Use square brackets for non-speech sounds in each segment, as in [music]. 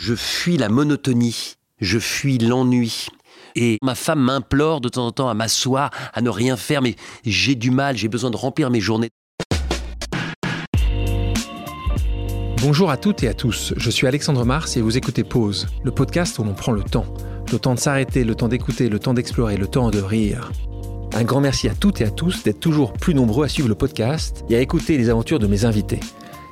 Je fuis la monotonie, je fuis l'ennui. Et ma femme m'implore de temps en temps à m'asseoir, à ne rien faire, mais j'ai du mal, j'ai besoin de remplir mes journées. Bonjour à toutes et à tous, je suis Alexandre Mars et vous écoutez Pause, le podcast où l'on prend le temps. Le temps de s'arrêter, le temps d'écouter, le temps d'explorer, le temps de rire. Un grand merci à toutes et à tous d'être toujours plus nombreux à suivre le podcast et à écouter les aventures de mes invités.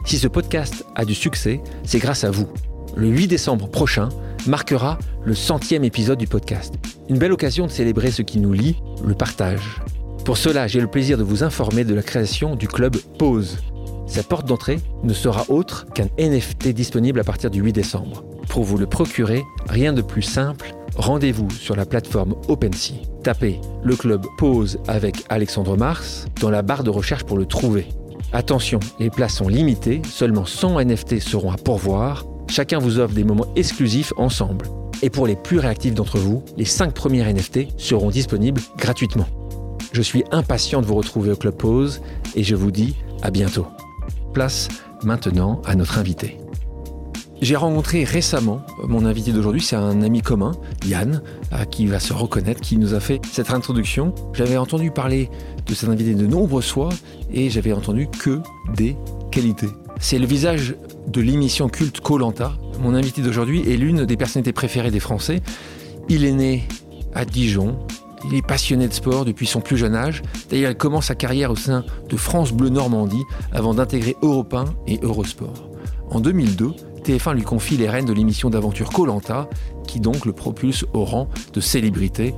Si ce podcast a du succès, c'est grâce à vous. Le 8 décembre prochain marquera le centième épisode du podcast. Une belle occasion de célébrer ce qui nous lie, le partage. Pour cela, j'ai le plaisir de vous informer de la création du club Pause. Sa porte d'entrée ne sera autre qu'un NFT disponible à partir du 8 décembre. Pour vous le procurer, rien de plus simple, rendez-vous sur la plateforme OpenSea. Tapez le club Pause avec Alexandre Mars dans la barre de recherche pour le trouver. Attention, les places sont limitées, seulement 100 NFT seront à pourvoir. Chacun vous offre des moments exclusifs ensemble. Et pour les plus réactifs d'entre vous, les 5 premiers NFT seront disponibles gratuitement. Je suis impatient de vous retrouver au Club Pause et je vous dis à bientôt. Place maintenant à notre invité. J'ai rencontré récemment mon invité d'aujourd'hui, c'est un ami commun, Yann, qui va se reconnaître, qui nous a fait cette introduction. J'avais entendu parler de cet invité de nombreuses fois et j'avais entendu que des qualités. C'est le visage de l'émission culte Colanta. Mon invité d'aujourd'hui est l'une des personnalités préférées des Français. Il est né à Dijon. Il est passionné de sport depuis son plus jeune âge. D'ailleurs, il commence sa carrière au sein de France Bleu Normandie avant d'intégrer Europe 1 et Eurosport. En 2002, TF1 lui confie les rênes de l'émission d'aventure Colanta, qui donc le propulse au rang de célébrité.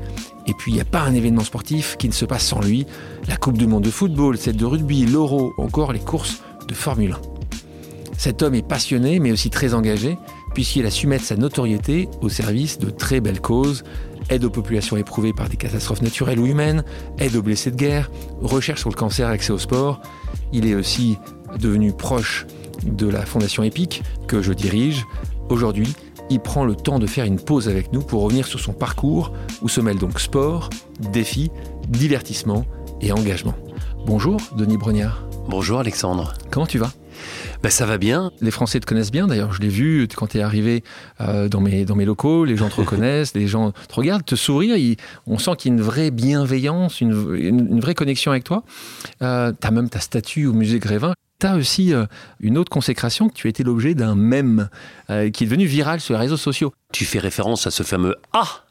Et puis il n'y a pas un événement sportif qui ne se passe sans lui. La Coupe du Monde de football, celle de rugby, l'Euro, encore les courses de Formule 1. Cet homme est passionné mais aussi très engagé, puisqu'il a su mettre sa notoriété au service de très belles causes, aide aux populations éprouvées par des catastrophes naturelles ou humaines, aide aux blessés de guerre, recherche sur le cancer, accès au sport. Il est aussi devenu proche de la Fondation EPIC que je dirige. Aujourd'hui, il prend le temps de faire une pause avec nous pour revenir sur son parcours où se mêlent donc sport, défis, divertissement et engagement. Bonjour Denis Brognard. Bonjour Alexandre. Comment tu vas? Ben, ça va bien. Les Français te connaissent bien, d'ailleurs, je l'ai vu quand tu es arrivé euh, dans, mes, dans mes locaux, les gens te [laughs] reconnaissent, les gens te regardent, te sourient, on sent qu'il y a une vraie bienveillance, une, une, vraie connexion avec toi. Euh, tu as même ta statue au musée Grévin tu as aussi euh, une autre consécration que tu as été l'objet d'un mème euh, qui est devenu viral sur les réseaux sociaux. Tu fais référence à ce fameux A.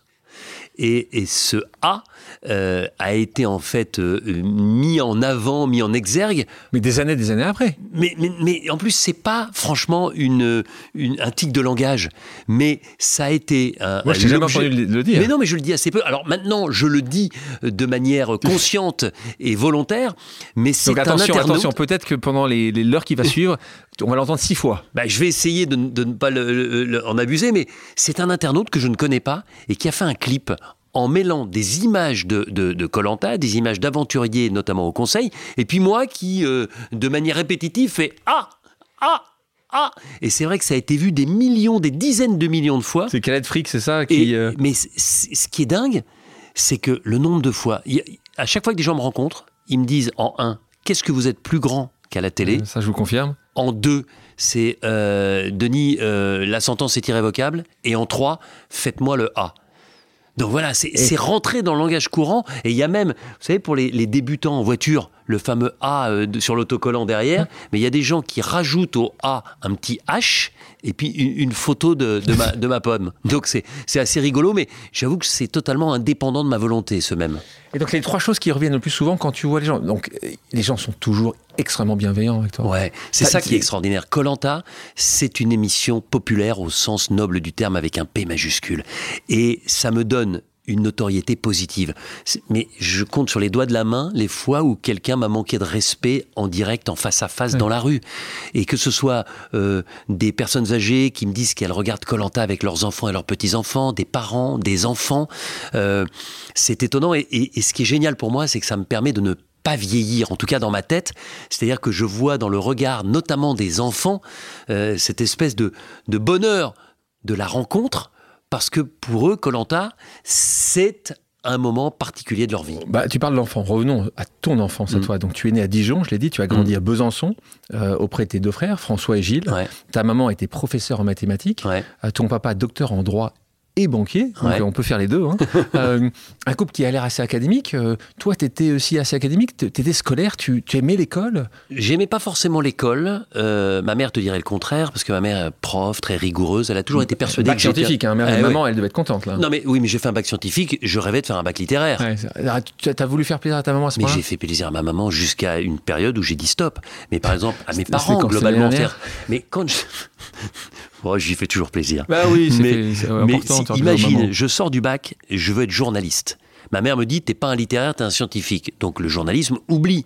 Et, et ce A, euh, a été en fait euh, mis en avant, mis en exergue. Mais des années, des années après. Mais, mais, mais en plus, c'est pas franchement une, une, un tic de langage, mais ça a été un. Moi, je t'ai jamais entendu le dire. Mais non, mais je le dis assez peu. Alors maintenant, je le dis de manière [laughs] consciente et volontaire, mais c'est un attention, internaute... attention. Peut-être que pendant les, l'heure qui va [laughs] suivre, on va l'entendre six fois. Bah, je vais essayer de, de ne pas le, le, en abuser, mais c'est un internaute que je ne connais pas et qui a fait un clip en mêlant des images de Colanta, de, des images d'aventuriers, notamment au conseil, et puis moi qui, euh, de manière répétitive, fais Ah Ah ah Et c'est vrai que ça a été vu des millions, des dizaines de millions de fois. C'est Calette Frick, c'est ça qui, euh, Mais ce qui est dingue, c'est que le nombre de fois, à chaque fois que des gens me rencontrent, ils me disent en un, qu'est-ce que vous êtes plus grand qu'à la télé? Ça, je vous confirme. En deux, c'est euh, Denis, la sentence est irrévocable. Et en trois, faites-moi le A. Donc voilà, c'est rentré dans le langage courant. Et il y a même, vous savez, pour les, débutants en voiture, le fameux A euh, sur l'autocollant derrière, mais il y a des gens qui rajoutent au A un petit H et puis une, photo de, ma, de ma pomme. Donc c'est assez rigolo, mais j'avoue que c'est totalement indépendant de ma volonté, ce même. Et donc les trois choses qui reviennent le plus souvent quand tu vois les gens. Donc les gens sont toujours extrêmement bienveillants avec toi. Ouais, c'est ça, qui est extraordinaire. Colanta, c'est une émission populaire au sens noble du terme avec un P majuscule. Et ça me donne une notoriété positive. Mais je compte sur les doigts de la main les fois où quelqu'un m'a manqué de respect en direct, en face à face dans la rue. Et que ce soit euh, des personnes âgées qui me disent qu'elles regardent Colanta avec leurs enfants et leurs petits-enfants, des parents, des enfants. Euh, c'est étonnant. Et, et, ce qui est génial pour moi, c'est que ça me permet de ne pas vieillir, en tout cas dans ma tête. C'est-à-dire que je vois dans le regard, notamment des enfants, euh, cette espèce de, de bonheur de la rencontre parce que pour eux, Colanta, c'est un moment particulier de leur vie. Bah, tu parles de l'enfant. Revenons à ton enfance à Mm. toi. Donc, tu es né à Dijon, je l'ai dit. Tu as grandi Mm. à Besançon euh, auprès de tes deux frères, François et Gilles. Ouais, Ta maman était professeure en mathématiques. ouais. Euh, ton papa docteur en droit et banquier. Donc, Ouais. euh, on peut faire les deux. hein. [laughs] Euh, un couple qui a l'air assez académique. Euh, toi, tu étais aussi assez académique. Tu étais scolaire. Tu, tu aimais l'école? J'aimais pas forcément l'école. Euh, ma mère te dirait le contraire, parce que ma mère est prof, très rigoureuse. Elle a toujours été persuadée Bac que scientifique. Hein. Mère- Ah, ouais. maman, elle devait être contente. Là. Non mais oui, mais j'ai fait un bac scientifique. Je rêvais de faire un bac littéraire. Ouais, ah, tu as voulu faire plaisir à ta maman à ce Mais moment-là j'ai fait plaisir à ma maman jusqu'à une période où j'ai dit stop. Mais par exemple, à mes parents, globalement. Mais quand je. Moi, j'y fais toujours plaisir. Bah oui, mais, si- imagine, je sors du bac, je veux être journaliste. Ma mère me dit, t'es pas un littéraire, t'es un scientifique. Donc le journalisme, oublie.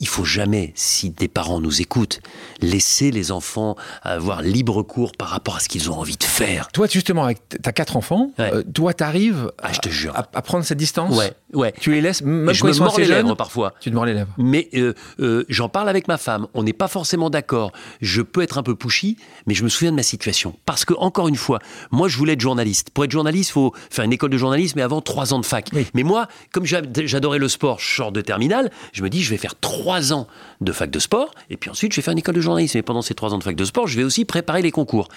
Il faut jamais, si des parents nous écoutent, laisser les enfants avoir libre cours par rapport à ce qu'ils ont envie de faire. Toi, justement, avec quatre enfants, Ouais. euh, toi, t'arrives Ah, à, à prendre cette distance? Ouais, ouais. Tu les laisses, même je quand me ils sont mords assez les lèvres jeunes, parfois. tu te mords les lèvres. Mais euh, euh, j'en parle avec ma femme. On n'est pas forcément d'accord. Je peux être un peu pushy, mais je me souviens de ma situation. Parce que, encore une fois, moi, je voulais être journaliste. Pour être journaliste, il faut faire une école de journalisme, mais avant trois ans de fac. Oui. Mais moi, comme j'ad- j'adorais le sport, je sors de terminale, je me dis, je vais faire trois ans de fac de sport, et puis ensuite, je vais faire une école de journalisme. Et pendant ces trois ans de fac de sport, je vais aussi préparer les concours.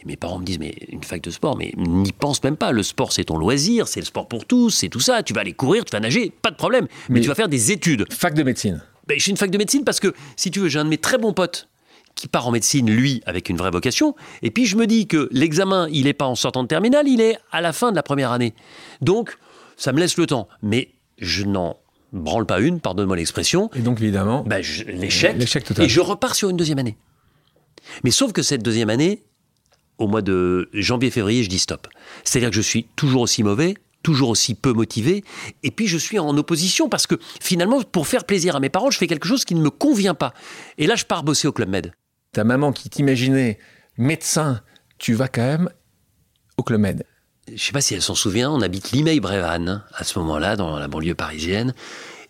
Et mes parents me disent, mais une fac de sport, mais n'y pense même pas. Le sport, c'est ton loisir, c'est le sport pour tous, c'est tout ça. Tu vas aller courir, tu vas nager, pas de problème. mais Mais- tu vas faire des études. Fac de médecine. Ben, je suis une fac de médecine parce que, si tu veux, j'ai un de mes très bons potes qui part en médecine, lui, avec une vraie vocation. Et puis, je me dis que l'examen, il n'est pas en sortant de terminale, il est à la fin de la première année. Donc, ça me laisse le temps. Mais je n'en branle pas une, pardonne-moi l'expression. Et donc, évidemment, Ben, l'échec. L'échec total. Et je repars sur une deuxième année. Mais sauf que cette deuxième année, au mois de janvier-février, je dis stop. C'est-à-dire que je suis toujours aussi mauvais, toujours aussi peu motivé, et puis je suis en opposition parce que finalement, pour faire plaisir à mes parents, je fais quelque chose qui ne me convient pas. Et là, je pars bosser au Club Med. ta maman qui t'imaginait médecin, tu vas quand même au Club Med. Je sais pas si elle s'en souvient, on habite Limay-Brévannes à ce moment-là, dans la banlieue parisienne.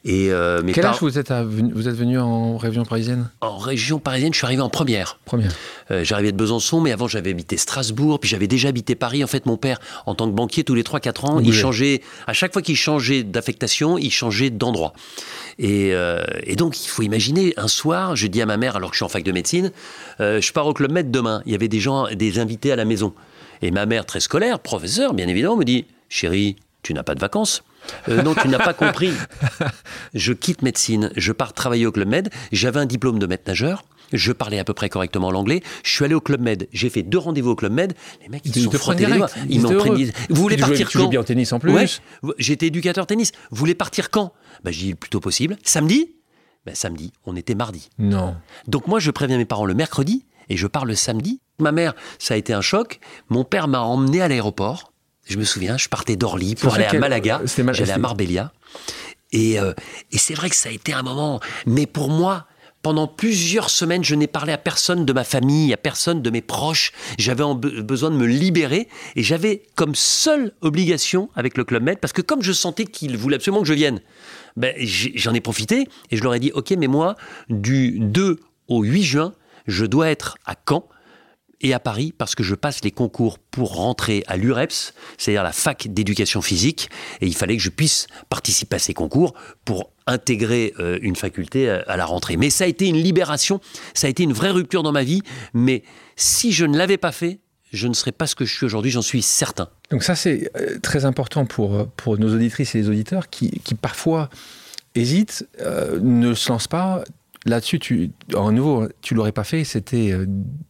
Et euh, mes Quel âge vous êtes, à- vous êtes venu en région parisienne en région parisienne, je suis arrivé en première. Première. Euh, J'arrivais de Besançon, mais avant j'avais habité Strasbourg, puis j'avais déjà habité Paris. En fait, mon père, en tant que banquier, tous les 3-4 ans, il changeait. À chaque fois qu'il changeait d'affectation, il changeait d'endroit. Et, euh, et donc, il faut imaginer, un soir, je dis à ma mère, alors que je suis en fac de médecine, je pars au Club Med demain. Il y avait des gens, des invités à la maison. Et ma mère, très scolaire, professeur, bien évidemment, me dit Chérie, tu n'as pas de vacances Euh, non, tu n'as pas compris. Je quitte médecine, je pars travailler au Club Med. J'avais un diplôme de maître nageur. Je parlais à peu près correctement l'anglais. Je suis allé au Club Med. J'ai fait deux rendez-vous au Club Med. Les mecs, ils, Ils se sont frottés les doigts. Ils Ils m'ont. Vous voulez Tu partir tu joues quand bien au tennis en plus. Ouais. J'étais éducateur tennis. Vous voulez partir quand? Bah, Je dis le plus tôt possible. Samedi? Bah, Samedi. On était mardi. Non. Donc moi, je préviens mes parents le mercredi et je pars le samedi. Ma mère, ça a été un choc. Mon père m'a emmené à l'aéroport. Je me souviens, je partais d'Orly pour aller à Malaga. Mal- J'allais à Marbella. Et, euh, et c'est vrai que ça a été un moment. Mais pour moi, pendant plusieurs semaines, je n'ai parlé à personne de ma famille, à personne de mes proches. J'avais besoin de me libérer et j'avais comme seule obligation avec le Club Med, parce que comme je sentais qu'il voulait absolument que je vienne, ben, j'en ai profité et je leur ai dit Ok, mais moi, du 2 au 8 juin, je dois être à Caen et à Paris parce que je passe les concours pour rentrer à l'UREPS, c'est-à-dire la fac d'éducation physique, et il fallait que je puisse participer à ces concours pour intégrer euh, une faculté à, à la rentrée. Mais ça a été une libération, ça a été une vraie rupture dans ma vie, mais si je ne l'avais pas fait, je ne serais pas ce que je suis aujourd'hui, j'en suis certain. Donc ça, c'est euh, très important pour, euh, pour nos auditrices et les auditeurs qui, qui parfois hésitent, euh, ne se lancent pas. Là-dessus, tu, en nouveau, tu l'aurais pas fait, c'était euh,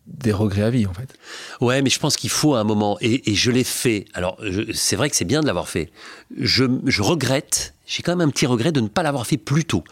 des regrets à vie, en fait. Ouais, mais je pense qu'il faut un moment, et, et je l'ai fait. Alors, c'est vrai que c'est bien de l'avoir fait. Je, je regrette, j'ai quand même un petit regret de ne pas l'avoir fait plus tôt.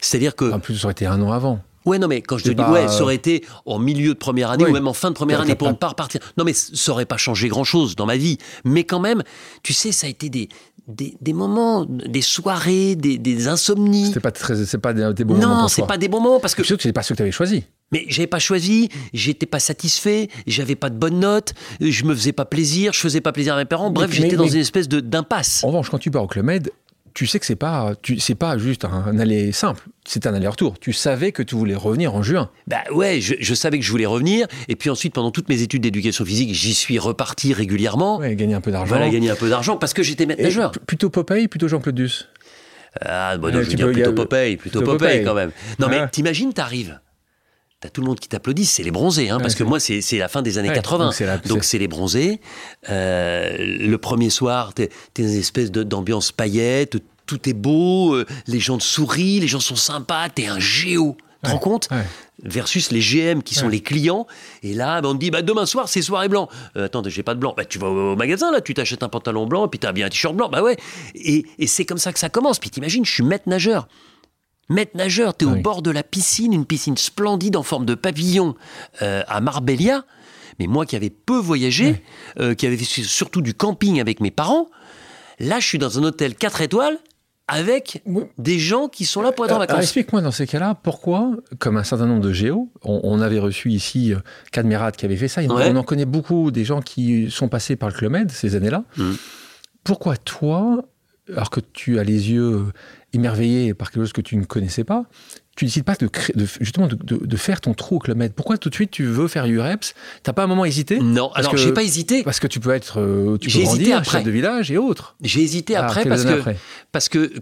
C'est-à-dire que... En plus, ça aurait été un an avant. Ouais, non, mais quand je te dis, pas, ouais, euh, ça aurait été en milieu de première année Oui. ou même en fin de première année pour ne pas repartir. Non, mais ça aurait pas changé grand-chose dans ma vie. Mais quand même, tu sais, ça a été des, des, des moments, des soirées, des, des insomnies. C'était pas très, c'est pas des, des bons moments Non, c'est pas des bons moments parce que C'est sûr que c'est pas ceux que tu avais choisi. mais j'avais pas choisi, j'étais pas satisfait, j'avais pas de bonnes notes, je me faisais pas plaisir, je faisais pas plaisir à mes parents. Bref, j'étais dans mais- une espèce de d'impasse. En revanche, quand tu pars au Club Med, tu sais que c'est pas, c'est pas juste un, aller simple, c'est un aller-retour. Tu savais que tu voulais revenir en juin. Bah ouais, je, savais que je voulais revenir. Et puis ensuite, pendant toutes mes études d'éducation physique, j'y suis reparti régulièrement. Ouais, gagner un peu d'argent. Voilà, gagner un peu d'argent parce que j'étais maître nageur. Plutôt Popeye, plutôt Jean-Claude Duss? Ah, bon, non, je veux dire plutôt Popeye, plutôt Popeye, quand même. Non, mais t'imagines, t'arrives. T'as tout le monde qui t'applaudit, c'est les bronzés, hein, parce que moi, c'est la fin des années 80. Donc, c'est les bronzés. Euh, le premier soir, t'es es une espèce d'ambiance paillette, tout est beau, euh, les gens te sourient, les gens sont sympas, t'es un géo. Tu te rends compte Versus les GM qui sont les clients. Et là, bah, on te dit bah, demain soir, c'est soirée blanc. Euh, attends, j'ai pas de blanc. Bah, tu vas au magasin, là, tu t'achètes un pantalon blanc, puis t'as bien un t-shirt blanc. Bah ouais. Et, et c'est comme ça que ça commence. Puis t'imagines, je suis maître nageur. Maître nageur, tu es au bord de la piscine, une piscine splendide en forme de pavillon euh, à Marbella. Mais moi qui avais peu voyagé, euh, qui avais fait surtout du camping avec mes parents, là je suis dans un hôtel 4 étoiles avec des gens qui sont là pour être en euh, vacances. Explique-moi dans ces cas-là, pourquoi, comme un certain nombre de géos, on, avait reçu ici Cadmerat qui avait fait ça, on en connaît beaucoup des gens qui sont passés par le Club Med ces années-là. Mmh. Pourquoi toi, alors que tu as les yeux émerveillé par quelque chose que tu ne connaissais pas, tu décides pas de, justement de, faire ton trou au Club Med. Pourquoi tout de suite tu veux faire UREPS? T'as pas un moment hésité? Non, alors alors j'ai pas hésité. Parce que tu peux être, euh, tu peux hésité après. chef de village et autres. J'ai hésité ah, après parce que parce que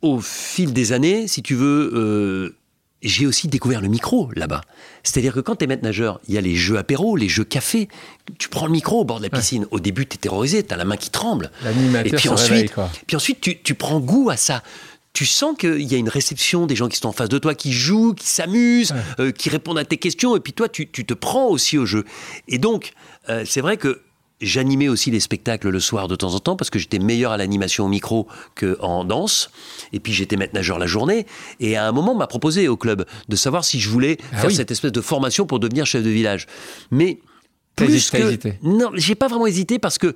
au fil des années, si tu veux, euh, j'ai aussi découvert le micro là-bas. C'est-à-dire que quand tu es maître nageur, il y a les jeux apéro, les jeux café. Tu prends le micro au bord de la piscine. Au début, tu es terrorisé, tu as la main qui tremble. Et puis ensuite, puis ensuite tu, tu, prends goût à ça tu sens qu'il y a une réception des gens qui sont en face de toi, qui jouent, qui s'amusent, euh, qui répondent à tes questions, et puis toi, tu, te prends aussi au jeu. Et donc, euh, c'est vrai que J'animais aussi les spectacles le soir de temps en temps parce que j'étais meilleur à l'animation au micro qu'en danse. Et puis j'étais maître nageur la journée. Et à un moment, on m'a proposé au club de savoir si je voulais ah faire cette espèce de formation pour devenir chef de village. Mais plus que... hésité Non, j'ai pas vraiment hésité parce que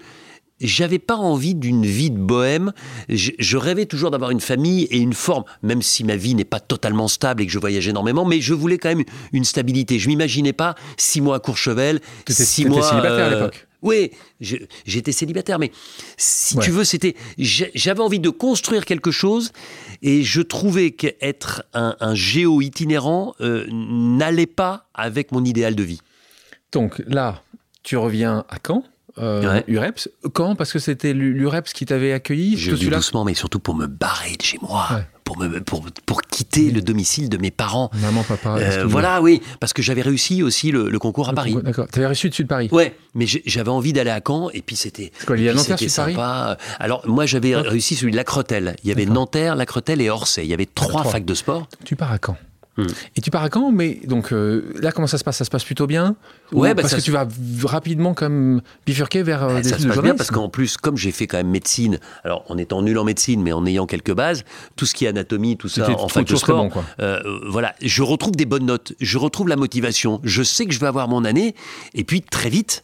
j'avais pas envie d'une vie de bohème. Je, rêvais toujours d'avoir une famille et une forme, même si ma vie n'est pas totalement stable et que je voyage énormément, mais je voulais quand même une stabilité. Je m'imaginais pas six mois à Courchevel, six mois. célibataire à euh, l'époque. Oui, j'étais célibataire, mais si tu veux, c'était, j'avais envie de construire quelque chose et je trouvais qu'être un, un géo itinérant euh, n'allait pas avec mon idéal de vie. Donc là, tu reviens à Caen euh, UREPS. Quand? Parce que c'était l'UREPS qui t'avait accueilli Je dis doucement, mais surtout pour me barrer de chez moi. Pour, me, pour, pour, quitter le domicile de mes parents. Maman, papa. Euh, voilà, oui, parce que j'avais réussi aussi le, concours à Paris. D'accord. Tu avais réussi dessus de Paris Ouais, mais j'avais envie d'aller à Caen, et puis c'était. Quoi, il y a Nanterre, Paris? Alors, moi, j'avais réussi celui de La Crotelle. Il y avait Nanterre, La Crotelle et Orsay. Il y avait trois, facs de sport. Tu pars à Caen? Hmm. Et tu pars à quand? Mais donc euh, là, comment ça se passe? Ça se passe plutôt bien? Ouais, bah, parce que tu vas rapidement comme bifurquer vers euh, des ça se passe bien parce qu'en plus, comme j'ai fait quand même médecine, alors en étant nul en médecine, mais en ayant quelques bases, tout ce qui est anatomie, tout ça en fac de sport, euh, voilà, je retrouve des bonnes notes, je retrouve la motivation, je sais que je vais avoir mon année, et puis très vite,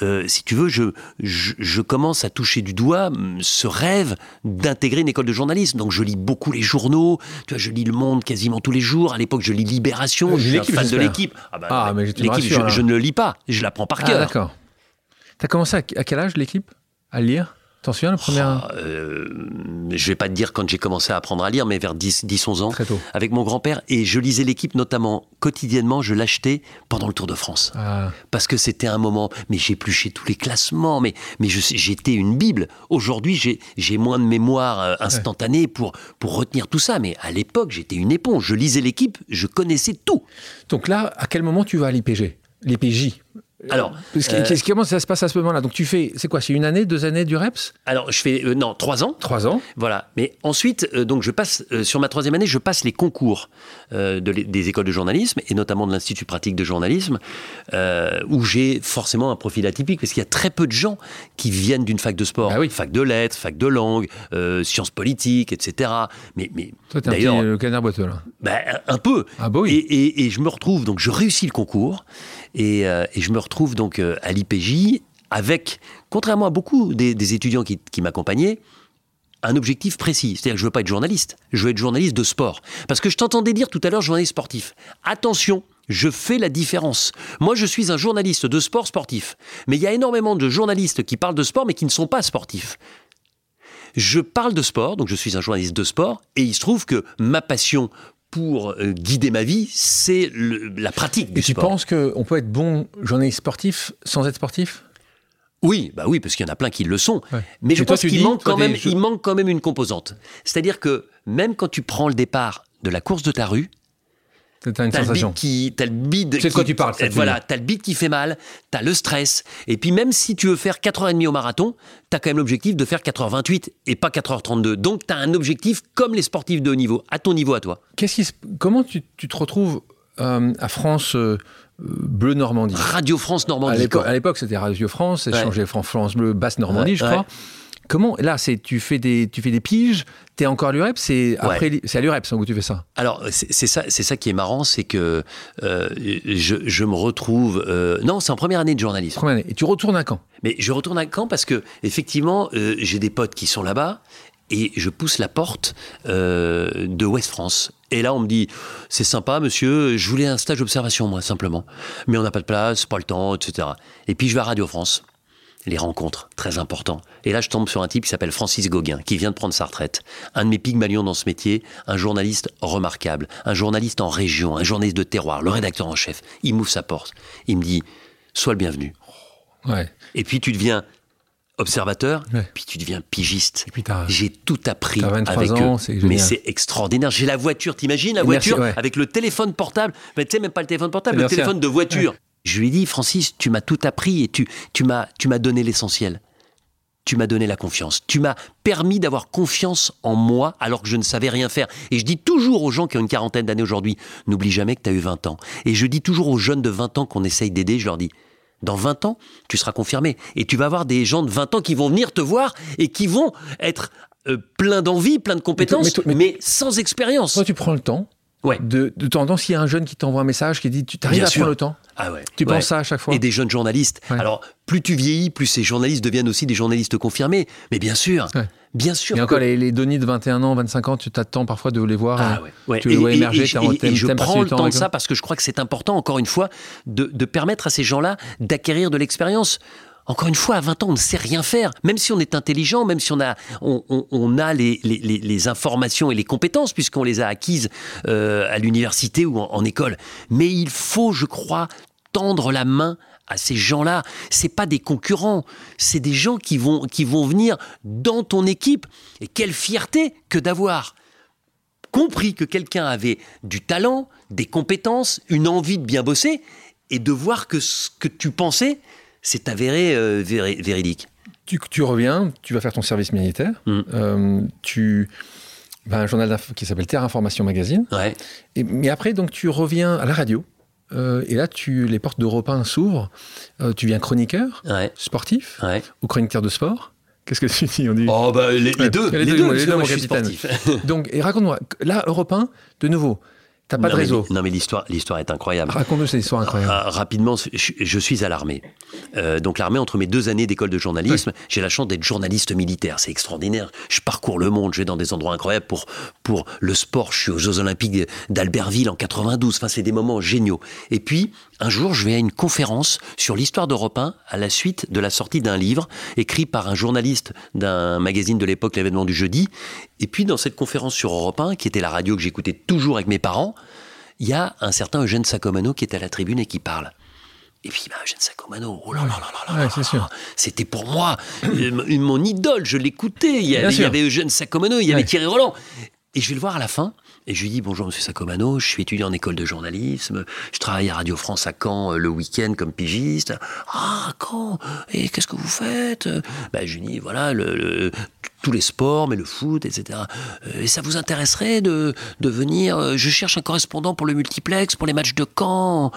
euh, si tu veux, je, je, commence à toucher du doigt hum, ce rêve d'intégrer une école de journalisme. Donc je lis beaucoup les journaux, tu vois, je lis Le Monde quasiment tous les jours. À l'époque, je lis Libération, je suis fan de l'équipe. Ah, bah, ah mais l'équipe, je, je, ne le lis pas, je l'apprends par ah, cœur. D'accord. T'as commencé à quel âge l'équipe? À lire? T'en souviens la première oh, euh, Je vais pas te dire quand j'ai commencé à apprendre à lire, mais vers 10-11 ans, Très tôt. avec mon grand-père. Et je lisais l'équipe notamment quotidiennement, je l'achetais pendant le Tour de France. Ah. Parce que c'était un moment, mais j'ai épluché tous les classements, mais, mais j'étais une Bible. Aujourd'hui, j'ai moins de mémoire euh, instantanée pour, pour retenir tout ça, mais à l'époque, j'étais une éponge. Je lisais l'équipe, je connaissais tout. Donc là, à quel moment tu vas à l'IPG L'IPJ alors, euh, comment ça se passe à ce moment-là? Donc tu fais, c'est quoi C'est une année, deux années du REPS? Alors je fais euh, non trois ans. Trois ans. Voilà. Mais ensuite, euh, donc je passe sur ma troisième année, je passe les concours de, des écoles de journalisme et notamment de l'institut pratique de journalisme, où j'ai forcément un profil atypique parce qu'il y a très peu de gens qui viennent d'une fac de sport, ah oui. fac de lettres, fac de langue, sciences politiques, etc. Mais, mais d'ailleurs, le canard boiteux là. Ben, un peu. Ah bah oui. et, et, et je me retrouve donc je réussis le concours et, et je me retrouve trouve donc euh, à l'IPJ avec, contrairement à beaucoup des, étudiants qui, m'accompagnaient, un objectif précis. C'est-à-dire que je veux pas être journaliste, je veux être journaliste de sport. Parce que je t'entendais dire tout à l'heure journaliste sportif. Attention, je fais la différence. Moi, je suis un journaliste de sport sportif. Mais il y a énormément de journalistes qui parlent de sport mais qui ne sont pas sportifs. je parle de sport, donc je suis un journaliste de sport, et il se trouve que ma passion pour euh, guider ma vie, c'est la pratique du et tu penses qu'on peut être bon journaliste sportif sans être sportif? Oui, bah oui, parce qu'il y en a plein qui le sont. Mais je pense qu'il manque, quand même, il manque quand même une composante. C'est-à-dire que même quand tu prends le départ de la course de ta rue, T'as une sensation. Le qui, t'as le bide. C'est de quoi tu parles. voilà, t'as le bide qui fait mal, t'as le stress. Et puis même si tu veux faire 4h30 au marathon, t'as quand même l'objectif de faire 4h28 et pas 4h32. Donc t'as un objectif comme les sportifs de haut niveau, à ton niveau à toi. Qu'est-ce qui, comment tu, tu te retrouves euh, à France euh, Bleu Normandie? Radio France Normandie. À l'époque, c'était Radio France, c'est changé France Bleu Basse Normandie, je crois. Comment là, c'est tu fais des tu fais des piges, t'es encore à l'UREP, c'est après c'est à l'UREP où tu fais ça. Alors c'est ça c'est ça qui est marrant, c'est que euh, je, je, me retrouve euh, non c'est en première année de journalisme. Première année. Et tu retournes à Caen. Mais je retourne à Caen parce que effectivement euh, j'ai des potes qui sont là-bas et je pousse la porte de Ouest France. Et là, on me dit, c'est sympa, monsieur, je voulais un stage d'observation, moi, simplement. Mais on n'a pas de place, pas le temps, etc. Et puis, je vais à Radio France les rencontres, très important. Et là, je tombe sur un type qui s'appelle Francis Gauguin, qui vient de prendre sa retraite. Un de mes pygmalions dans ce métier, un journaliste remarquable, un journaliste en région, un journaliste de terroir, le rédacteur en chef. Il m'ouvre sa porte. Il me dit, sois le bienvenu. Ouais. Et puis tu deviens observateur, puis tu deviens pigiste. J'ai tout appris avec ans, eux. Mais c'est extraordinaire. J'ai la voiture, t'imagines la voiture avec le téléphone portable, mais tu sais même pas le téléphone portable, le téléphone de voiture. Je lui ai dit, Francis, tu m'as tout appris et tu, tu m'as, tu m'as donné l'essentiel. Tu m'as donné la confiance. Tu m'as permis d'avoir confiance en moi alors que je ne savais rien faire. Et je dis toujours aux gens qui ont une quarantaine d'années aujourd'hui, n'oublie jamais que tu as eu 20 ans. Et je dis toujours aux jeunes de 20 ans qu'on essaye d'aider, je leur dis, dans 20 ans, tu seras confirmé. Et tu vas avoir des gens de 20 ans qui vont venir te voir et qui vont être euh, pleins d'envie, pleins de compétences, mais, sans expérience. Toi, tu prends le temps Ouais. De, de temps en temps, s'il y a un jeune qui t'envoie un message qui dit Tu arrives à prendre le temps ah ouais. Tu penses ça à chaque fois Et des jeunes journalistes. Alors, plus tu vieillis, plus ces journalistes deviennent aussi des journalistes confirmés. Mais bien sûr. Bien sûr. Et encore, les, les Denis de 21 ans, 25 ans, tu t'attends parfois de les voir. Ah ouais. Tu les vois émerger. Et, et, je prends le temps de ça parce que je crois que c'est important, encore une fois, de, de permettre à ces gens-là d'acquérir de l'expérience. Encore une fois, à 20 ans, on ne sait rien faire. Même si on est intelligent, même si on a, on, a les, les, informations et les compétences, puisqu'on les a acquises euh, à l'université ou en, école. Mais il faut, je crois, tendre la main à ces gens-là. C'est pas des concurrents, c'est des gens qui vont, qui vont venir dans ton équipe. Et quelle fierté que d'avoir compris que quelqu'un avait du talent, des compétences, une envie de bien bosser, et de voir que ce que tu pensais, c'est avéré euh, véridique. Tu, tu, reviens, tu vas faire ton service militaire, mm. euh, tu vas un journal qui s'appelle Terre Information Magazine. Ouais. Et, mais après, donc, tu reviens à la radio. Euh, et là, tu, les portes d'Europe 1 s'ouvrent. tu viens chroniqueur, sportif, ou chroniqueur de sport. Qu'est-ce que tu dis, on dit Oh, bah, les, deux, les, deux, les deux, mon capitaine. [laughs] Donc, et raconte-moi, là, Europe 1, de nouveau, T'as pas de réseau. non, mais l'histoire, l'histoire est incroyable. Raconte-nous cette histoire incroyable. Ah, rapidement, je, suis à l'armée. Euh, donc l'armée, entre mes deux années d'école de journalisme, j'ai la chance d'être journaliste militaire. C'est extraordinaire. Je parcours le monde, je vais dans des endroits incroyables pour pour le sport. Je suis aux Jeux Olympiques d'Albertville en 92. Enfin, c'est des moments géniaux. Et puis un jour, je vais à une conférence sur l'histoire d'Europe 1 à la suite de la sortie d'un livre écrit par un journaliste d'un magazine de l'époque, l'événement du jeudi. Et puis, dans cette conférence sur Europe 1, qui était la radio que j'écoutais toujours avec mes parents, il y a un certain Eugène Sacomano qui est à la tribune et qui parle. Et puis, bah, Eugène Sacomano, oh là là là là là, c'était pour moi mon idole, je l'écoutais. Il, y avait Eugène Sacomano, il y avait Thierry Roland. Et je vais le voir à la fin, et je lui dis bonjour Monsieur Sacomano, je suis étudiant en école de journalisme, je travaille à Radio France à Caen euh, le week-end comme pigiste. Ah Caen, et qu'est-ce que vous faites? Ben, Je lui dis voilà le, tous les sports, mais le foot, etc. Euh, et ça vous intéresserait de, de venir euh, Je cherche un correspondant pour le multiplex, pour les matchs de Caen.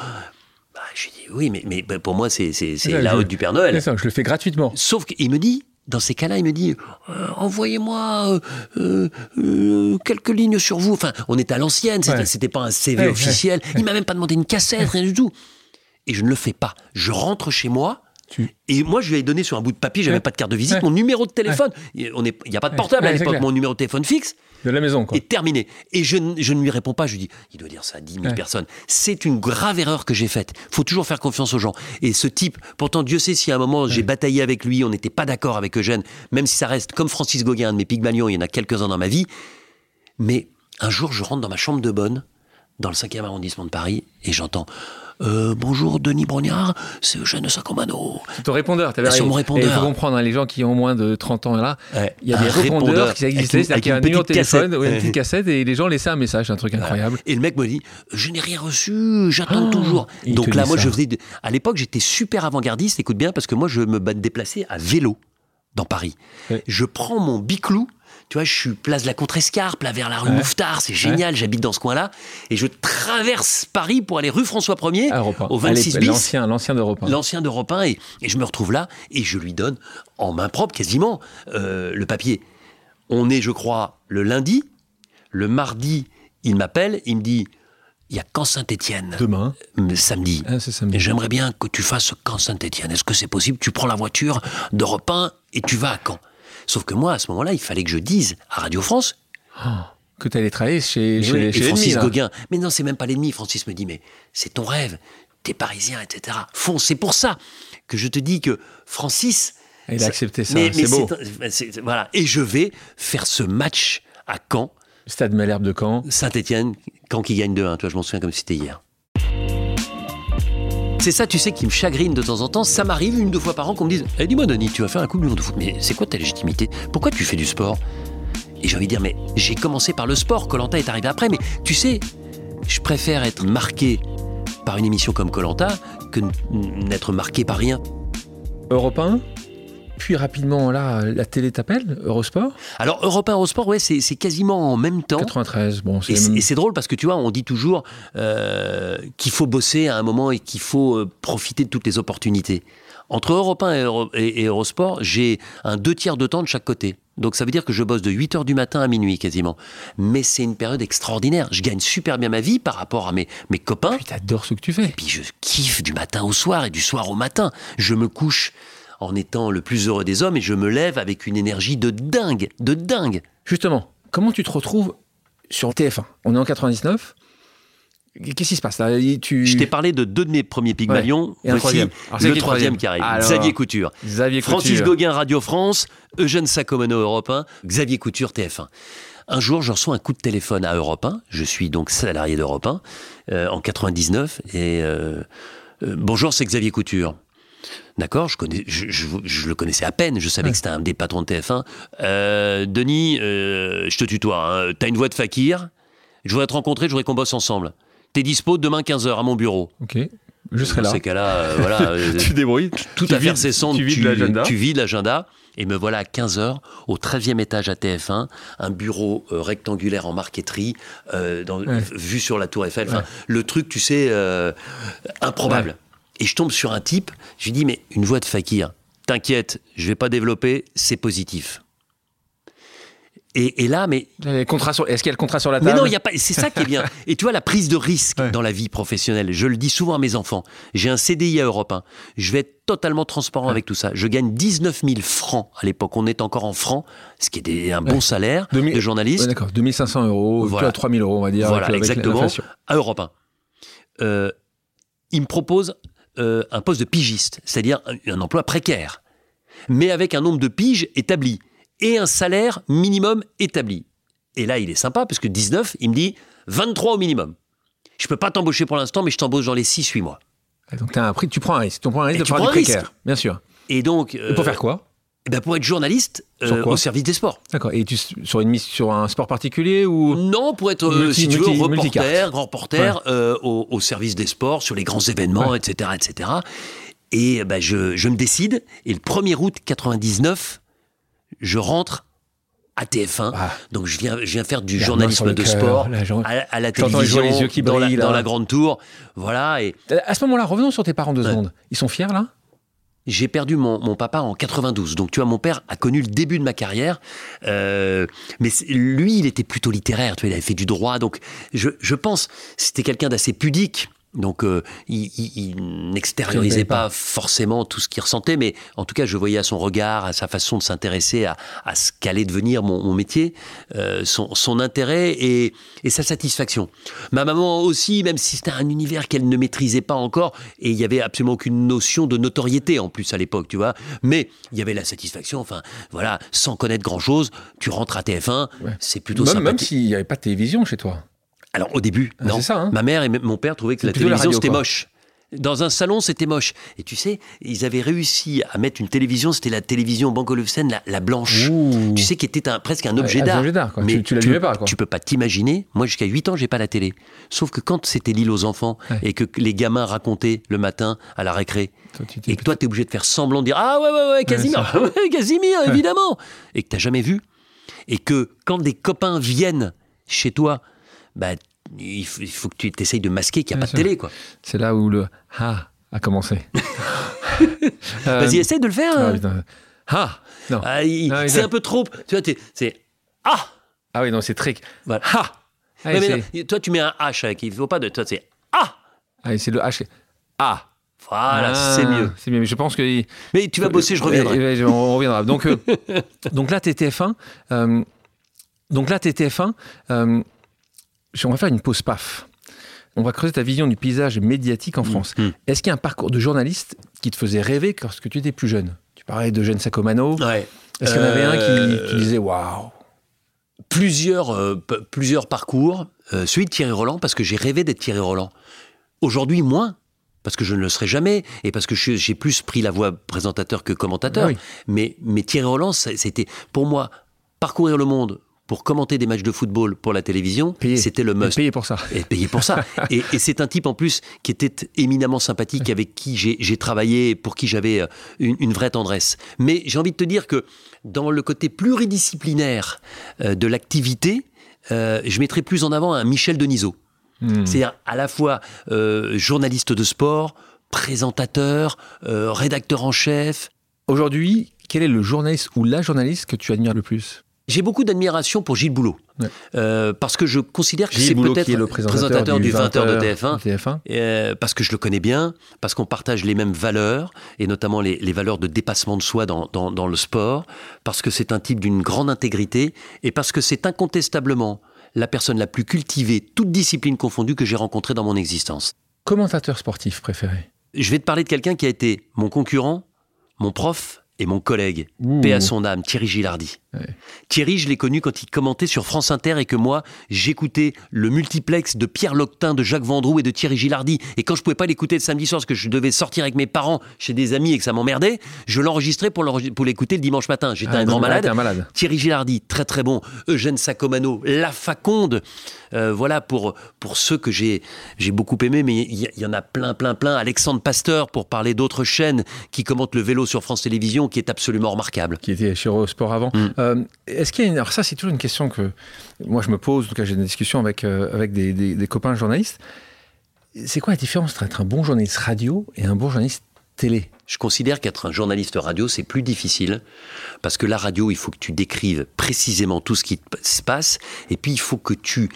Bah, je lui dis oui, mais, mais bah, pour moi c'est la haute du Père Noël. Ça, je le fais gratuitement. Sauf qu'il me dit dans ces cas-là, il me dit euh, envoyez-moi euh, euh, quelques lignes sur vous. Enfin, on est à l'ancienne, c'était pas un CV officiel. Il m'a même pas demandé une cassette, rien du tout. Et je ne le fais pas. Je rentre chez moi. Et moi, je lui ai donné sur un bout de papier, j'avais Ouais. pas de carte de visite, Ouais. mon numéro de téléphone. Il n'y a pas de portable à l'époque, mon numéro de téléphone fixe De la maison, quoi. est terminé. Et je, ne- je ne lui réponds pas, je lui dis, il doit dire ça à 10 000 Ouais. personnes. C'est une grave erreur que j'ai faite. faut toujours faire confiance aux gens. Et ce type, pourtant, Dieu sait si à un moment j'ai bataillé avec lui, on n'était pas d'accord avec Eugène, même si ça reste comme Francis Gauguin, un de mes Pygmalions, il y en a quelques-uns dans ma vie. Mais un jour, je rentre dans ma chambre de bonne, dans le 5e arrondissement de Paris, et j'entends Euh, Bonjour Denis Brognard, c'est Eugène Sacomano. Ton répondeur, t'avais Sur raison. mon répondeur. Il faut comprendre, hein, les gens qui ont moins de 30 ans là, Ouais, il y a des répondeurs, répondeur qui existaient, c'est-à-dire qu'il y a un numéro de téléphone ou une petite cassette et les gens laissaient un message, un truc incroyable. Et le mec me dit, je n'ai rien reçu, j'attends Oh, toujours. Donc là, moi, ça. je faisais. de- À l'époque, j'étais super avant-gardiste. Écoute bien, parce que moi, je me déplaçais à vélo dans Paris. Ouais. Je prends mon biclou. Tu vois, je suis place de la Contrescarpe, là, vers la rue Ouais. Mouffetard, c'est génial, j'habite dans ce coin-là. Et je traverse Paris pour aller rue François 1er, À Europe un. au 26 Allez, bis, L'ancien, l'ancien d'Europe un. l'ancien d'Europe 1, et, et je me retrouve là, et je lui donne, en main propre quasiment, euh, le papier. On est, je crois, le lundi. Le mardi, il m'appelle, il me dit, il y a Camp Saint-Étienne, Demain. samedi. Ah, samedi. j'aimerais bien que tu fasses Camp Saint-Étienne. Est-ce que c'est possible? Tu prends la voiture d'Europe 1 et tu vas à Caen. Sauf que moi, à ce moment-là, il fallait que je dise à Radio France, [gasps] Que tu allais travailler chez, chez, oui, chez Francis. Gauguin. Mais non, c'est même pas l'ennemi. Francis me dit, mais c'est ton rêve, t'es parisien, etc. Fonce, c'est pour ça que je te dis que Francis. Il a accepté ça, mais- c'est beau. voilà. Et je vais faire ce match à Caen, Stade Malherbe de Caen. Saint-Etienne, Caen qui gagne 2-1. Toi, je m'en souviens comme si c'était hier. C'est ça, tu sais, qui me chagrine de temps en temps. Ça m'arrive une, deux fois par an qu'on me dise Eh, Dis-moi, Denis, tu vas faire un coup de monde de foot. Mais c'est quoi ta légitimité? Pourquoi tu fais du sport? Et j'ai envie de dire Mais j'ai commencé par le sport. Colanta est arrivé après. Mais tu sais, je préfère être marqué par une émission comme Colanta que n'être marqué par rien. Europe 1. Puis rapidement, là, la télé t'appelle, Eurosport. Alors, Europe 1 Eurosport, ouais, c'est quasiment en même temps. 93. Bon, c'est Et c'est même- et c'est drôle parce que tu vois, on dit toujours euh, qu'il faut bosser à un moment et qu'il faut euh, profiter de toutes les opportunités. Entre Europe 1 et, Euro- et- et Eurosport, j'ai un deux tiers de temps de chaque côté. Donc ça veut dire que je bosse de 8 heures du matin à minuit quasiment. Mais c'est une période extraordinaire. Je gagne super bien ma vie par rapport à mes, mes copains. Puis t'adores ce que tu fais. Puis je kiffe du matin au soir et du soir au matin. Je me couche en étant le plus heureux des hommes et je me lève avec une énergie de dingue, de dingue. Justement, comment tu te retrouves sur TF1 On est en 99. Qu'est-ce qui se passe là? Tu... Je t'ai parlé de deux de mes premiers. Et un troisième. Alors, c'est le troisième troisième qui arrive. Alors, Xavier Couture. Xavier Francis Couture. Gauguin, Radio France. Eugène Sacomano, Europe 1. Xavier Couture, TF1. Un jour, je reçois un coup de téléphone à Europe 1. Je suis donc salarié d'Europe 1 euh, en 99. Et euh, euh, bonjour, c'est Xavier Couture. D'accord, je, connais, je, je- je le connaissais à peine, je savais Ouais. que c'était un des patrons de TF1. Euh, Denis, euh, je te tutoie, hein. t'as une voix de fakir, je voudrais te rencontrer, je voudrais qu'on bosse ensemble. T'es dispo demain 15h à mon bureau. Ok, je serai Dans là. ces cas-là, euh, voilà, [laughs] Tu débrouilles. tout à faire cessante, tu tu vides l'agenda. Et me voilà à 15h au 13e étage à TF1, un bureau euh, rectangulaire en marqueterie, euh, dans, Ouais. vu sur la Tour Eiffel. Ouais. Le truc, tu sais, euh, improbable. Et je tombe sur un type, je lui dis, mais une voix de fakir, t'inquiète, je vais pas développer, c'est positif. Et, et là, mais Est-ce qu'il y a le contrat sur la mais table non, il y a pas. C'est ça qui est bien. [laughs] Et tu vois la prise de risque Ouais. dans la vie professionnelle. Je le dis souvent à mes enfants. J'ai un CDI à Europe 1. Je vais être totalement transparent avec tout ça. Je gagne 19 000 francs à l'époque. On est encore en francs, ce qui est des- un bon Ouais. salaire 2000 de journaliste. D'accord, 2500 euros, Voilà. voilà. 3000 euros, on va dire. Voilà, avec- avec exactement. l'inflation. À Europe 1. Euh, il me propose euh, un poste de pigiste, c'est-à-dire un, emploi précaire, mais avec un nombre de piges établi et un salaire minimum établi. Et là, il est sympa parce que 19, il me dit 23 au minimum. Je peux pas t'embaucher pour l'instant, mais je t'embauche dans les 6-8 mois. Donc as un prix, tu prends un risque. Tu prends un risque Et de tu faire du risque. précaire, bien sûr. Et donc, Et euh, pour faire quoi? Eh ben, pour être journaliste euh, au service des sports. D'accord. Et tu sur une sur un sport particulier ou Non, pour être, euh, Multi- si tu veux, multi- reporter, multicarte. grand reporter euh, au, au service des sports, sur les grands événements, Ouais. etc., etc. Et ben, je, je me décide, et le 1er août 99, je rentre à TF1. Ah. Donc je viens, je viens faire du La journalisme de cœur, sport là, genre- à, à la les télévision, jolis yeux qui dans, la, brillent, dans la grande tour. Voilà, et À ce moment-là, revenons sur tes parents deux secondes. Ils sont fiers là? J'ai perdu mon, mon papa en 92. Donc tu vois, mon père a connu le début de ma carrière. Euh, mais lui, il était plutôt littéraire. Tu vois, il avait fait du droit. Donc je, je pense, c'était quelqu'un d'assez pudique. Donc, euh, il, il- il n'extériorisait pas. pas forcément tout ce qu'il ressentait, mais en tout cas, je voyais à son regard, à sa façon de s'intéresser à, à ce qu'allait devenir mon, mon métier, euh, son, son intérêt et, et sa satisfaction. Ma maman aussi, même si c'était un univers qu'elle ne maîtrisait pas encore, et il y avait absolument aucune notion de notoriété en plus à l'époque, tu vois. Mais il y avait la satisfaction, enfin, voilà, sans connaître grand-chose, tu rentres à TF1, Ouais. c'est plutôt Même, même s'il n'y avait pas de télévision chez toi. Alors au début, Ah, non. ça, hein. Ma mère et mon père trouvaient que la télévision c'était moche. Dans un salon, c'était moche. Et tu sais, ils avaient réussi à mettre une télévision, c'était la télévision Banco Olufsen, la, la blanche. Ouh. Tu sais, qui était un- presque un objet d'art. quoi. Tu- tu l'allumais pas, quoi. Tu peux pas t'imaginer. Moi, jusqu'à 8 ans, j'ai pas la télé. Sauf que quand c'était l'île aux enfants Ouais. et que les gamins racontaient le matin à la récré, Toi, tu t'es- et que toi, tu es obligé de faire semblant de dire Ah ouais, ouais, ouais, [laughs] Casimir, ouais, Casimir, évidemment Et que tu jamais vu. Et que quand des copains viennent chez toi, bah, il faut, il faut que tu essayes de masquer qu'il n'y a Bien pas de télé. quoi. C'est là où le ah a commencé. [laughs] Euh, Vas-y, essaye de le faire. ah, putain. Ah non. Ah, il- Ah, oui, c'est ça- un peu trop. Tu vois, t'es- c'est Ah Ah oui, non, c'est très. Voilà. Ah Ouais, mais c'est non, Toi, tu mets un H avec. Il faut pas de. Toi, c'est Ah ah, c'est le H. Ah Voilà, Ah, c'est mieux. C'est mieux, mais je pense que. Mais tu vas bosser, je reviendrai. Ouais, ouais, on reviendra. Donc, euh, [laughs] donc là, t'es TF1. euh, donc là, t'es TF1. euh, on va faire une pause paf. On va creuser ta vision du paysage médiatique en France. Mm. Est-ce qu'il y a un parcours de journaliste qui te faisait rêver lorsque tu étais plus jeune? Tu parlais de Jeanne Sacomano. Ouais. Est-ce qu'il y en avait un qui, Euh, qui disait waouh? Plusieurs, euh, plusieurs parcours. Euh, celui de Thierry Roland, parce que j'ai rêvé d'être Thierry Roland. Aujourd'hui, moins. Parce que je ne le serai jamais, et parce que j'ai plus pris la voie présentateur que commentateur. Ah oui. mais, mais Thierry Roland, c'était pour moi parcourir le monde pour commenter des matchs de football pour la télévision, c'était le must. Payé pour ça. Et payé pour ça. [laughs] et et c'est un type en plus qui était éminemment sympathique, avec qui j'ai travaillé, pour qui j'avais euh, une, une vraie tendresse. Mais j'ai envie de te dire que dans le côté pluridisciplinaire euh, de l'activité, euh, je mettrais plus en avant un Michel Denisot. Hmm. C'est-à-dire à la fois euh, journaliste de sport, présentateur, euh, rédacteur en chef. Aujourd'hui, quel est le journaliste ou la journaliste que tu admires le plus? J'ai beaucoup d'admiration pour Gilles Boulot. Ouais. Euh, parce que je considère que Gilles c'est Boulot, peut-être le présentateur, du 20h de 20 TF1. TF1. Euh, parce que je le connais bien, parce qu'on partage les mêmes valeurs, et notamment les, les valeurs de dépassement de soi dans, dans, dans le sport, parce que c'est un type d'une grande intégrité, et parce que c'est incontestablement la personne la plus cultivée, toute discipline confondue, que j'ai rencontrée dans mon existence. Commentateur sportif préféré Je vais te parler de quelqu'un qui a été mon concurrent, mon prof et mon collègue. Ouh. Paix à son âme, Thierry Gilardi. Ouais. Thierry, je l'ai connu quand il commentait sur France Inter et que moi, j'écoutais le multiplex de Pierre Loctin, de Jacques Vendroux et de Thierry Gilardi. Et quand je pouvais pas l'écouter le samedi soir parce que je devais sortir avec mes parents chez des amis et que ça m'emmerdait, je l'enregistrais pour l'écouter le dimanche matin. J'étais Ah, un grand malade. t'es un malade. Thierry Gilardi, très très bon. Eugène Sacomano, La Faconde. Euh, voilà pour, pour ceux que j'ai beaucoup aimé, mais il y, en a plein, plein, plein. Alexandre Pasteur, pour parler d'autres chaînes qui commentent le vélo sur France Télévisions, qui est absolument remarquable. qui était chez Eurosport avant. Mm. Euh, Est-ce qu'il y a une... Alors ça, c'est toujours une question que moi je me pose, en tout cas j'ai des discussions avec, euh, avec des, copains journalistes. C'est quoi la différence entre être un bon journaliste radio et un bon journaliste télé? Je considère qu'être un journaliste radio, c'est plus difficile, parce que la radio, il faut que tu décrives précisément tout ce qui se passe, et puis il faut que tu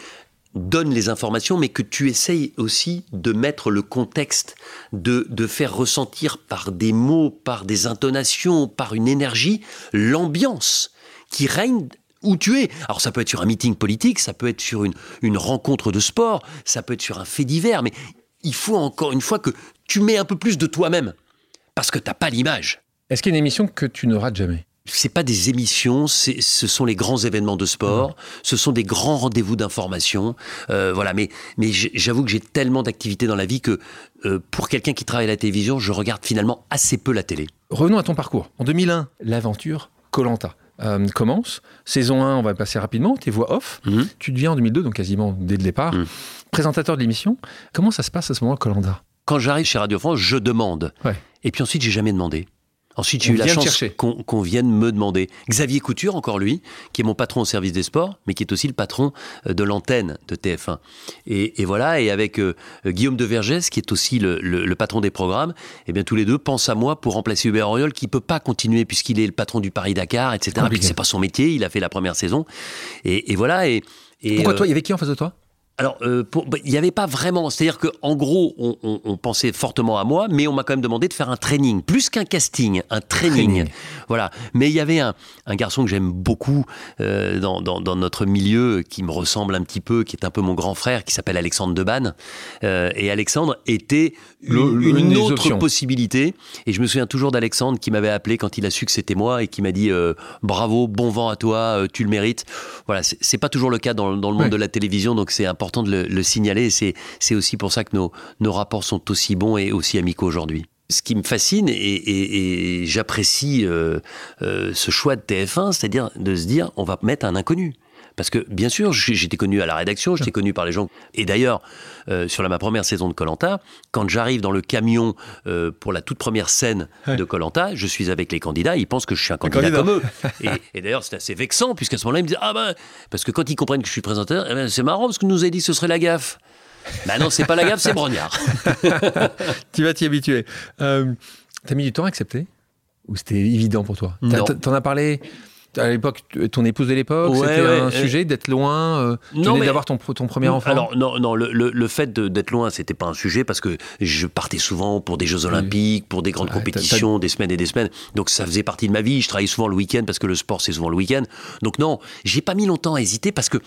donnes les informations, mais que tu essayes aussi de mettre le contexte, de, de faire ressentir par des mots, par des intonations, par une énergie, l'ambiance qui règne où tu es. Alors ça peut être sur un meeting politique, ça peut être sur une, une rencontre de sport, ça peut être sur un fait divers, mais il faut encore une fois que tu mets un peu plus de toi-même parce que t'as pas l'image. Est-ce qu'il y a une émission que tu ne rates jamais? C'est pas des émissions, ce sont les grands événements de sport, ce sont des grands rendez-vous d'information. Euh, voilà, mais, j'avoue que j'ai tellement d'activités dans la vie que euh, pour quelqu'un qui travaille à la télévision, je regarde finalement assez peu la télé. Revenons à ton parcours. En 2001, l'aventure Colanta commence. Saison 1, on va passer rapidement, tes voix off. Mhm. Tu deviens en 2002, donc quasiment dès le départ, Mhm. présentateur de l'émission. Comment ça se passe à ce moment Colanta Quand j'arrive chez Radio France, je demande. Ouais. Et puis ensuite, j'ai jamais demandé. Ensuite, j'ai eu la chance qu'on vienne me demander. Xavier Couture, encore lui, qui est mon patron au service des sports, mais qui est aussi le patron euh, de l'antenne de TF1. Et, et voilà, et avec euh, Guillaume de Vergès, qui est aussi le, le- le patron des programmes, eh bien tous les deux pensent à moi pour remplacer Hubert Auriol, qui peut pas continuer puisqu'il est le patron du Paris-Dakar, etc. c'est pas son métier, il a fait la première saison. Et, et voilà, et... et, Pourquoi euh, toi Il y avait qui en face de toi? Alors, euh, bah, il n'y avait pas vraiment. C'est-à-dire qu'en gros, on, pensait fortement à moi, mais on m'a quand même demandé de faire un training, plus qu'un casting, un training. Voilà. Mais il y avait un, garçon que j'aime beaucoup euh, dans, notre milieu, qui me ressemble un petit peu, qui est un peu mon grand frère, qui s'appelle Alexandre Debanne. Euh, et Alexandre était une, autre possibilité. Et je me souviens toujours d'Alexandre qui m'avait appelé quand il a su que c'était moi et qui m'a dit bravo, bon vent à toi, tu le mérites. Voilà. C'est pas toujours le cas dans, le monde de la télévision, donc c'est important important de le, signaler. C'est aussi pour ça que nos, nos rapports sont aussi bons et aussi amicaux aujourd'hui ce qui me fascine et, j'apprécie euh, euh, ce choix de TF1, c'est-à-dire de se dire on va mettre un inconnu. Parce que bien sûr, j'étais connu à la rédaction, j'étais connu par les gens. Et d'ailleurs, euh, sur la, ma première saison de Colanta, quand j'arrive dans le camion pour la toute première scène de Colanta, je suis avec les candidats, ils pensent que je suis un candidat, comme eux. et, d'ailleurs, c'est assez vexant, puisqu'à ce moment-là, ils me disent Ah ben, parce que quand ils comprennent que je suis présentateur, eh ben, c'est marrant, parce que nous avez dit que ce serait la gaffe. Ben non, c'est pas la gaffe, c'est Brognard. [laughs] tu vas t'y habituer. Euh, T'as mis du temps à accepter? Ou c'était évident pour toi? T'en as parlé à l'époque, ton épouse de l'époque, c'était un sujet d'être loin, euh, d'avoir ton, ton premier enfant. Alors non, non, le, le, fait d'être loin, c'était pas un sujet parce que je partais souvent pour des Jeux Olympiques, pour des grandes compétitions, des semaines et des semaines. Donc ça faisait partie de ma vie. Je travaillais souvent le week-end parce que le sport c'est souvent le week-end. Donc non, j'ai pas mis longtemps à hésiter parce que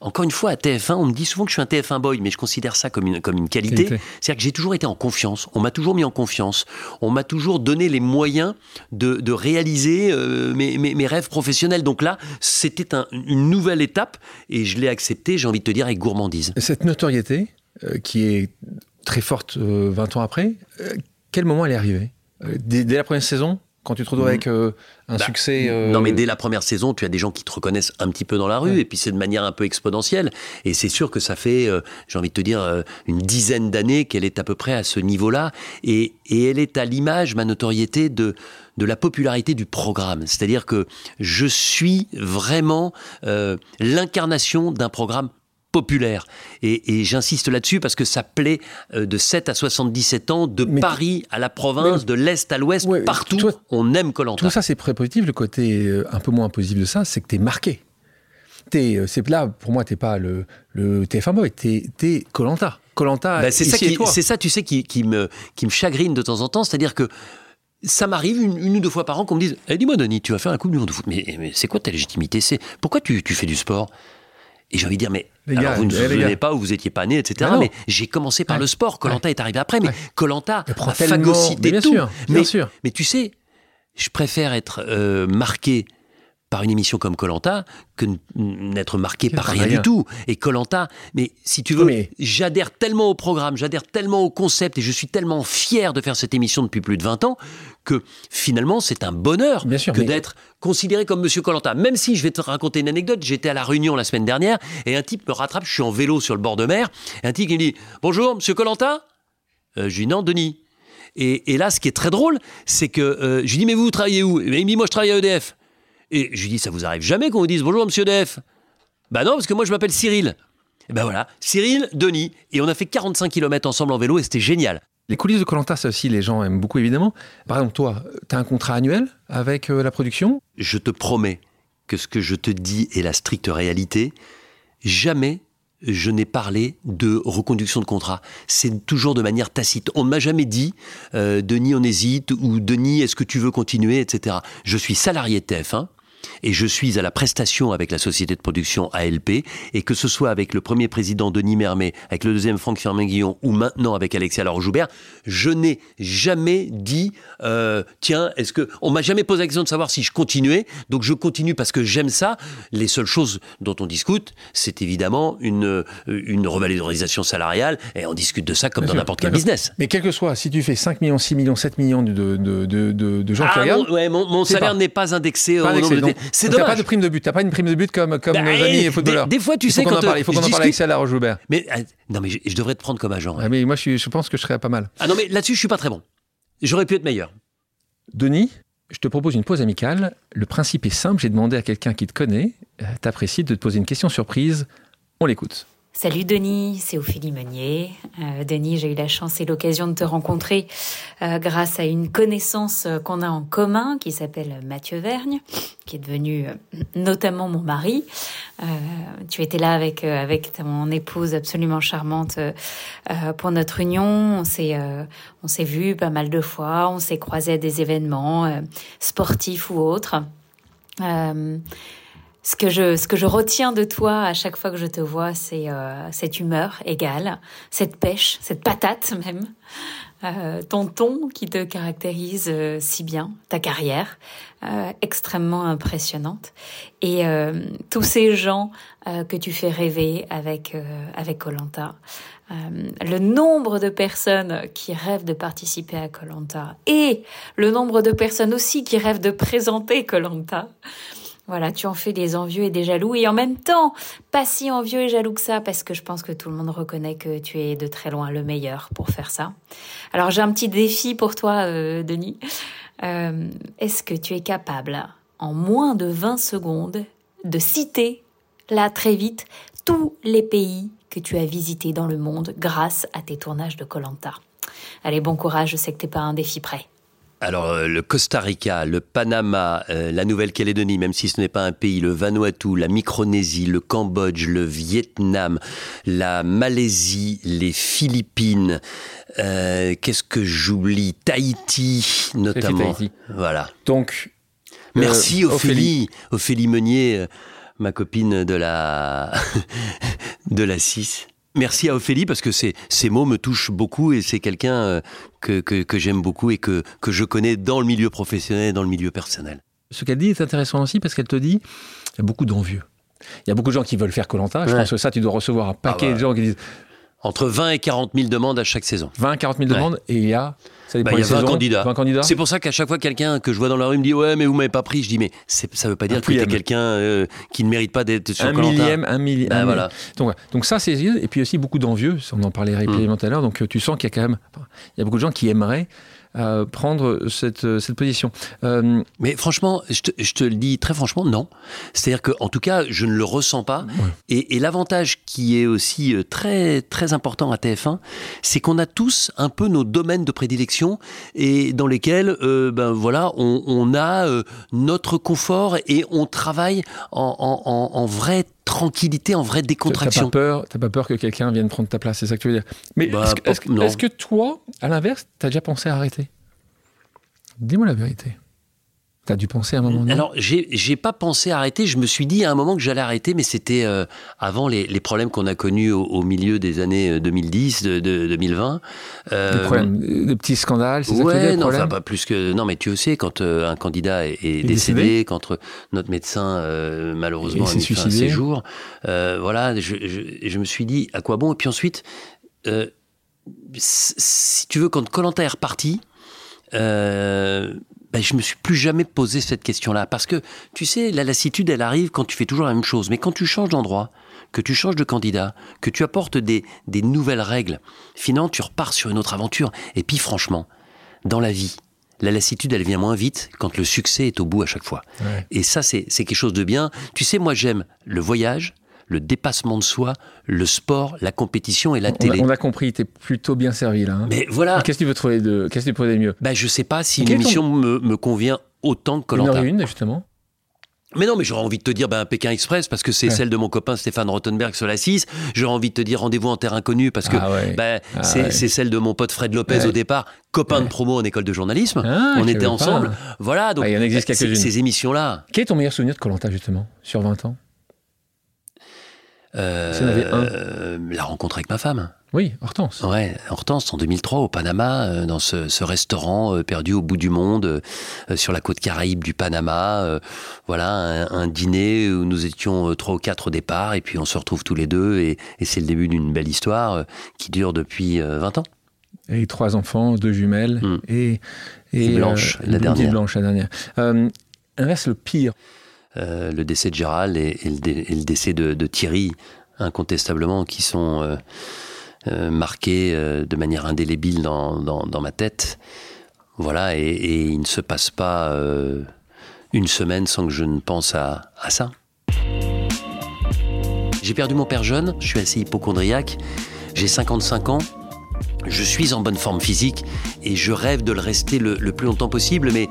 encore une fois, à TF1, on me dit souvent que je suis un TF1 boy, mais je considère ça comme une, comme une qualité. C'est-à-dire que j'ai toujours été en confiance. On m'a toujours mis en confiance. On m'a toujours donné les moyens de, de réaliser euh, mes, mes, mes, rêves professionnels. Donc là, c'était un, une nouvelle étape et je l'ai accepté, j'ai envie de te dire, avec gourmandise. Cette notoriété, euh, qui est très forte 20 euh, ans après, quel moment elle est arrivée? Dès, dès la première saison? Quand tu te retrouves avec euh, un bah, succès. Euh, non, mais dès la première saison, tu as des gens qui te reconnaissent un petit peu dans la rue, et puis c'est de manière un peu exponentielle. Et c'est sûr que ça fait, euh, j'ai envie de te dire, une dizaine d'années qu'elle est à peu près à ce niveau-là. Et, et elle est à l'image, ma notoriété, de, de la popularité du programme. C'est-à-dire que je suis vraiment l'incarnation d'un programme populaire. Et, j'insiste là-dessus parce que ça plaît euh, de 7 à 77 ans, de Paris à la province, de l'Est à l'Ouest, partout, on aime Colanta. Tout ça, c'est très positif. Le côté euh, un peu moins positif de ça, c'est que tu es marqué. Es, euh, c'est là, pour moi, tu pas le, le TF1 boy, tu es Colanta. Colanta, bah, c'est ça, c'est ça, tu sais, qui, qui, me, qui me chagrine de temps en temps. C'est-à-dire que ça m'arrive une, ou deux fois par an qu'on me dise eh, Dis-moi, Denis, tu vas faire un Coupe du Monde de foot. Mais, mais c'est quoi ta légitimité? C'est Pourquoi tu, tu fais du sport? Et j'ai envie de dire, mais alors vous ne vous souvenez pas où vous étiez pas né, etc. Mais, j'ai commencé par le sport. Colanta est arrivé après, mais Colanta a phagocyté tout. Sûr, mais, bien sûr. mais tu sais, je préfère être euh, marqué par une émission comme Colanta que n'être marqué par rien, du tout. Et Colanta, mais si tu veux, j'adhère tellement au programme, j'adhère tellement au concept et je suis tellement fier de faire cette émission depuis plus de 20 ans que finalement c'est un bonheur que d'être considéré comme Monsieur Colanta. Même si je vais te raconter une anecdote, j'étais à la Réunion la semaine dernière et un type me rattrape, je suis en vélo sur le bord de mer, et un type qui me dit bonjour Monsieur Colanta? Euh, je lui dis non Denis. Et, là, ce qui est très drôle, c'est que euh, je lui dis mais vous, vous travaillez où? Il me dit moi je travaille à EDF. Et je lui dis, ça vous arrive jamais qu'on vous dise bonjour, monsieur Def Bah non, parce que moi je m'appelle Cyril. Et ben voilà, Cyril, Denis, et on a fait 45 km ensemble en vélo et c'était génial. Les coulisses de Colanta, ça aussi, les gens aiment beaucoup évidemment. Par exemple, toi, tu as un contrat annuel avec euh, la production? Je te promets que ce que je te dis est la stricte réalité. Jamais je n'ai parlé de reconduction de contrat. C'est toujours de manière tacite. On ne m'a jamais dit euh, Denis, on hésite ou Denis, est-ce que tu veux continuer, etc. Je suis salarié de TF1 et je suis à la prestation avec la société de production ALP, et que ce soit avec le premier président Denis Mermet, avec le deuxième Franck Firmin-Guillon, ou maintenant avec Alexia Laure-Joubert, je n'ai jamais dit, euh, tiens, est-ce que... On m'a jamais posé la question de savoir si je continuais, donc je continue parce que j'aime ça. Les seules choses dont on discute, c'est évidemment une, une revalorisation salariale, et on discute de ça comme dans n'importe quel business. Mais quel que soit, si tu fais 5 millions, 6 millions, 7 millions de, de, de, de gens qui ah, regardent... Mon, mon, salaire n'est pas indexé au nombre de... C'est dommage. T'as pas de prime de but. T'as pas une prime de but comme comme bah, nos amis footballeurs. Des, fois, tu sais quand il faut qu'on en parle avec Salah Joubert. Mais euh, non, mais je, devrais te prendre comme agent. Ah, mais moi, je, je pense que je serais pas mal. Ah non, mais là-dessus, je suis pas très bon. J'aurais pu être meilleur. Denis, je te propose une pause amicale. Le principe est simple. J'ai demandé à quelqu'un qui te connaît, euh, t'apprécie, de te poser une question surprise. On l'écoute. Salut Denis, c'est Ophélie Meunier. Euh, Denis, j'ai eu la chance et l'occasion de te rencontrer euh, grâce à une connaissance euh, qu'on a en commun qui s'appelle Mathieu Vergne, qui est devenu notamment mon mari. tu étais là avec avec mon épouse absolument charmante pour notre union. On s'est on s'est vu pas mal de fois, on s'est croisé à des événements sportifs ou autres ce que je ce que je retiens de toi à chaque fois que je te vois, c'est euh, cette humeur égale, cette pêche, cette patate [laughs] même, euh, ton ton qui te caractérise euh, si bien, ta carrière extrêmement impressionnante et tous ces gens que tu fais rêver avec avec Colanta. le nombre de personnes qui rêvent de participer à Colanta et le nombre de personnes aussi qui rêvent de présenter Colanta. Voilà, tu en fais des envieux et des jaloux. Et en même temps, pas si envieux et jaloux que ça, parce que je pense que tout le monde reconnaît que tu es de très loin le meilleur pour faire ça. Alors j'ai un petit défi pour toi, euh, Denis. Euh, est-ce que tu es capable, en moins de 20 secondes, de citer, là très vite, tous les pays que tu as visités dans le monde grâce à tes tournages de Colanta Allez, bon courage, je sais que t'es pas un défi prêt. Alors, euh, le Costa Rica, le Panama, euh, la Nouvelle-Calédonie, même si ce n'est pas un pays, le Vanuatu, la Micronésie, le Cambodge, le Vietnam, la Malaisie, les Philippines, euh, qu'est-ce que j'oublie? Tahiti, notamment. Voilà. Donc, merci Ophélie, Ophélie Meunier, ma copine de la [laughs] de la 6. Merci à Ophélie parce que ces, ces mots me touchent beaucoup et c'est quelqu'un euh, que, que, j'aime beaucoup et que, que je connais dans le milieu professionnel et dans le milieu personnel. Ce qu'elle dit est intéressant aussi parce qu'elle te dit il y a beaucoup d'envieux. Il y a beaucoup de gens qui veulent faire Colanta. Je pense que ça, tu dois recevoir un paquet ah de gens qui disent entre 20 et 40 000 demandes à chaque saison. 20 et 40 000 demandes et il y a bah, y a 20 candidats. C'est pour ça qu'à chaque fois, quelqu'un que je vois dans la rue me dit Ouais, mais vous m'avez pas pris. Je dis Mais ça veut pas dire que tu es quelqu'un euh, qui ne mérite pas d'être sur un millième, un millième. Ben, voilà. Donc, donc, ça, c'est. Et puis aussi beaucoup d'envieux. On en parlait régulièrement tout à l'heure. Donc tu sens qu'il y a quand même. Il y a beaucoup de gens qui aimeraient prendre cette, cette position. Euh, Mais franchement, je te, je te, le dis très franchement, non. C'est-à-dire que, en tout cas, je ne le ressens pas. Et, et l'avantage qui est aussi euh, très très important à TF1, c'est qu'on a tous un peu nos domaines de prédilection et dans lesquels, euh, ben voilà, on, on a euh, notre confort et on travaille en, en, en, en vrai tranquillité, en vraie décontraction. T'as pas peur, pas peur que quelqu'un vienne prendre ta place, c'est ça que tu veux dire. Mais bah, est-ce que, toi, à l'inverse, t'as déjà pensé à arrêter? Dis-moi la vérité. T'as dû penser à un moment donné Alors, j'ai pas pensé arrêter. Je me suis dit à un moment que j'allais arrêter, mais c'était euh, avant les, problèmes qu'on a connus au, milieu des années 2010, euh, de, 2020. Euh, des problèmes, des petits scandales, c'est ouais, ça non, enfin, pas plus que. Non, mais tu sais, quand un candidat est, décédé, quand notre médecin malheureusement a mis fin à ses jours, voilà, je, je, me suis dit à quoi bon? Et puis ensuite, si tu veux, quand Colanta est reparti. Euh, ben, je me suis plus jamais posé cette question-là. Parce que, tu sais, la lassitude, elle arrive quand tu fais toujours la même chose. Mais quand tu changes d'endroit, que tu changes de candidat, que tu apportes des, des nouvelles règles, finalement, tu repars sur une autre aventure. Et puis, franchement, dans la vie, la lassitude, elle vient moins vite quand le succès est au bout à chaque fois. Et ça, c'est quelque chose de bien. Tu sais, moi, j'aime le voyage, le dépassement de soi, le sport, la compétition et la télé. on a compris, tu es plutôt bien servi là. Hein. Mais voilà. Qu'est-ce que tu veux trouver de, qu'est-ce que tu de mieux? Ben, Je sais pas si une émission me, me, convient autant que Colanta. Une, une justement. Mais non, mais j'aurais envie de te dire ben, Pékin Express parce que c'est celle de mon copain Stéphane Rottenberg sur la 6. J'aurais envie de te dire Rendez-vous en terre inconnue parce que ah ben, ah c'est celle de mon pote Fred Lopez au départ, copain de promo en école de journalisme. Ah, on était ensemble. Voilà, donc il y en existe ces émissions-là. Quel est ton meilleur souvenir de Colanta justement sur 20 ans? Euh, la rencontre avec ma femme. Oui, Hortense. Ouais, Hortense en 2003 au Panama, euh, dans ce, restaurant euh, perdu au bout du monde, sur la côte caraïbe du Panama. voilà, un, dîner où nous étions trois ou quatre au départ, et puis on se retrouve tous les deux, et, c'est le début d'une belle histoire qui dure depuis 20 ans. Et trois enfants, deux jumelles, hmm. et, et, Blanche, la dernière. Blanche, la dernière. inverse, le pire. Euh, le décès de Gérald et, le, décès de, Thierry, incontestablement, qui sont euh, euh, marqués de manière indélébile dans, ma tête. Voilà, et, il ne se passe pas une semaine sans que je ne pense à, à ça. J'ai perdu mon père jeune, je suis assez hypochondriaque, j'ai 55 ans, je suis en bonne forme physique et je rêve de le rester le, le, plus longtemps possible, mais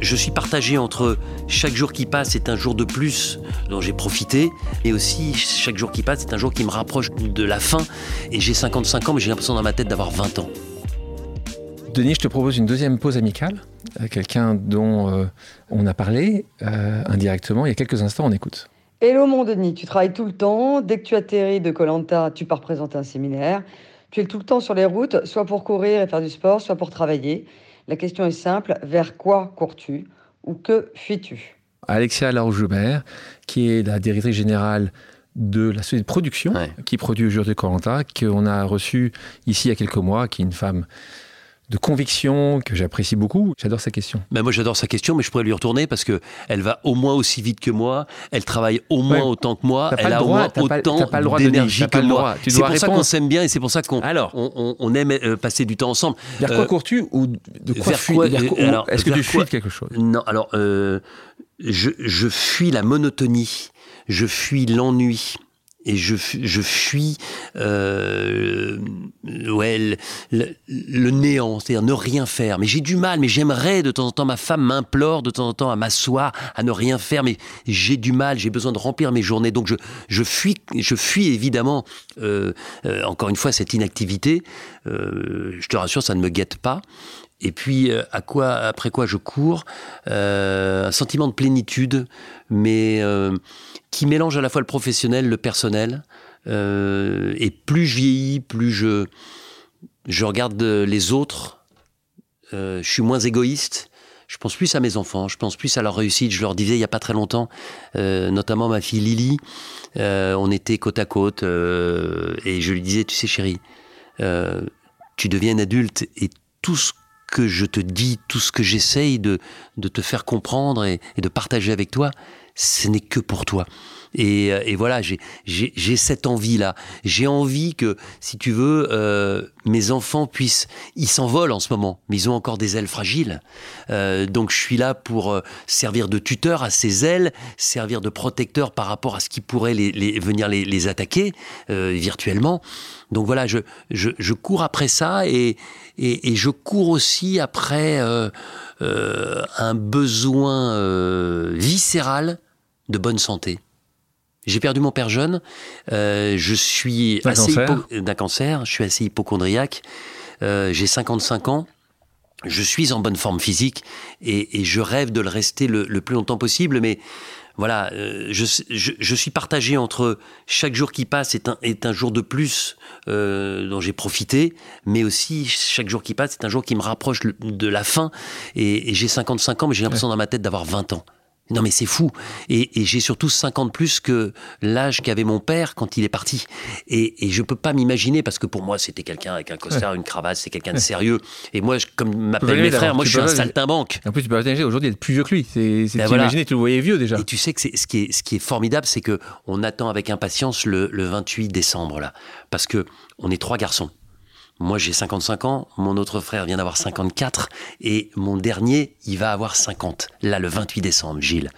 je suis partagé entre chaque jour qui passe est un jour de plus dont j'ai profité, et aussi chaque jour qui passe est un jour qui me rapproche de la fin, et j'ai 55 ans, mais j'ai l'impression dans ma tête d'avoir 20 ans. Denis, je te propose une deuxième pause amicale, quelqu'un dont euh, on a parlé euh, indirectement il y a quelques instants, on écoute. Hello mon Denis, tu travailles tout le temps, dès que tu atterris de Colanta, tu pars présenter un séminaire. Tu es tout le temps sur les routes, soit pour courir et faire du sport, soit pour travailler. La question est simple, vers quoi cours-tu ou que fuis-tu Alexia Larouche-Joubert, qui est la directrice générale de la société de production Ouais. qui produit aujourd'hui Colanta, qu'on a reçue ici il y a quelques mois, qui est une femme de conviction que j'apprécie beaucoup. J'adore sa question. Ben moi j'adore sa question, mais je pourrais lui retourner parce que elle va au moins aussi vite que moi, elle travaille au moins Ouais. autant que moi, elle le a au moins autant d'énergie que moi. C'est pour ça qu'on s'aime bien et c'est pour ça qu'on Alors on, aime euh, passer du temps ensemble. Vers quoi Euh, cours-tu ou de quoi quoi- euh, Est-ce que tu fuis quelque chose? Non, alors euh, je, je fuis la monotonie, je fuis l'ennui. Et je, je fuis euh, ouais, le, néant, c'est-à-dire ne rien faire. Mais j'ai du mal, mais j'aimerais de temps en temps, ma femme m'implore de temps en temps à m'asseoir, à ne rien faire, mais j'ai du mal, j'ai besoin de remplir mes journées. Donc je, je, fuis, je fuis évidemment, euh, euh, encore une fois, cette inactivité. Je te rassure, ça ne me guette pas. Et puis, euh, à quoi, après quoi je cours Euh, Un sentiment de plénitude, mais euh, qui mélange à la fois le professionnel, le personnel. Et plus je vieillis, plus je, je regarde les autres. Je suis moins égoïste. Je pense plus à mes enfants, je pense plus à leur réussite. Je leur disais il y a pas très longtemps, notamment ma fille Lily, on était côte à côte et je lui disais, tu sais chérie, tu deviens une adulte et tout ce que je te dis, tout ce que j'essaye de, te faire comprendre et de partager avec toi, ce n'est que pour toi. Et, euh, et voilà, j'ai- cette envie-là. J'ai envie que, si tu veux, euh, mes enfants puissent... Ils s'envolent en ce moment, mais ils ont encore des ailes fragiles. Euh, donc je suis là pour euh, servir de tuteur à ces ailes, servir de protecteur par rapport à ce qui pourrait les, les- venir les, les attaquer euh, virtuellement. Donc voilà, je, je, je cours après ça et, et, et je cours aussi après euh, euh, un besoin euh, viscéral de bonne santé. J'ai perdu mon père jeune, euh, je suis D'un assez cancer. hypo- d'un cancer, je suis assez hypochondriaque, euh, j'ai 55 ans, je suis en bonne forme physique et, et je rêve de le rester le, le plus longtemps possible, mais voilà, euh, je, je, je suis partagé entre chaque jour qui passe est un, est un jour de plus euh, dont j'ai profité, mais aussi chaque jour qui passe est un jour qui me rapproche de la fin. Et, et j'ai 55 ans, mais j'ai l'impression dans ma tête d'avoir 20 ans. Non mais c'est fou. Et, et j'ai surtout 50 plus que l'âge qu'avait mon père quand il est parti. Et, et je peux pas m'imaginer, parce que pour moi c'était quelqu'un avec un costard, une cravate, c'est quelqu'un de sérieux. Et moi, je- comme m'appellent mes frères, moi je suis un saltimbanque. En plus, tu peux pas t'imaginer aujourd'hui être plus vieux que lui. C'est, c'est Ben voilà. tu le voyais vieux déjà. Et tu sais que c'est, ce, qui est, ce qui est formidable, c'est que on attend avec impatience le, le 28 décembre, là. Parce que on est trois garçons. Moi, j'ai 55 ans, mon autre frère vient d'avoir 54, et mon dernier, il va avoir 50. Là, le 28 décembre, Gilles.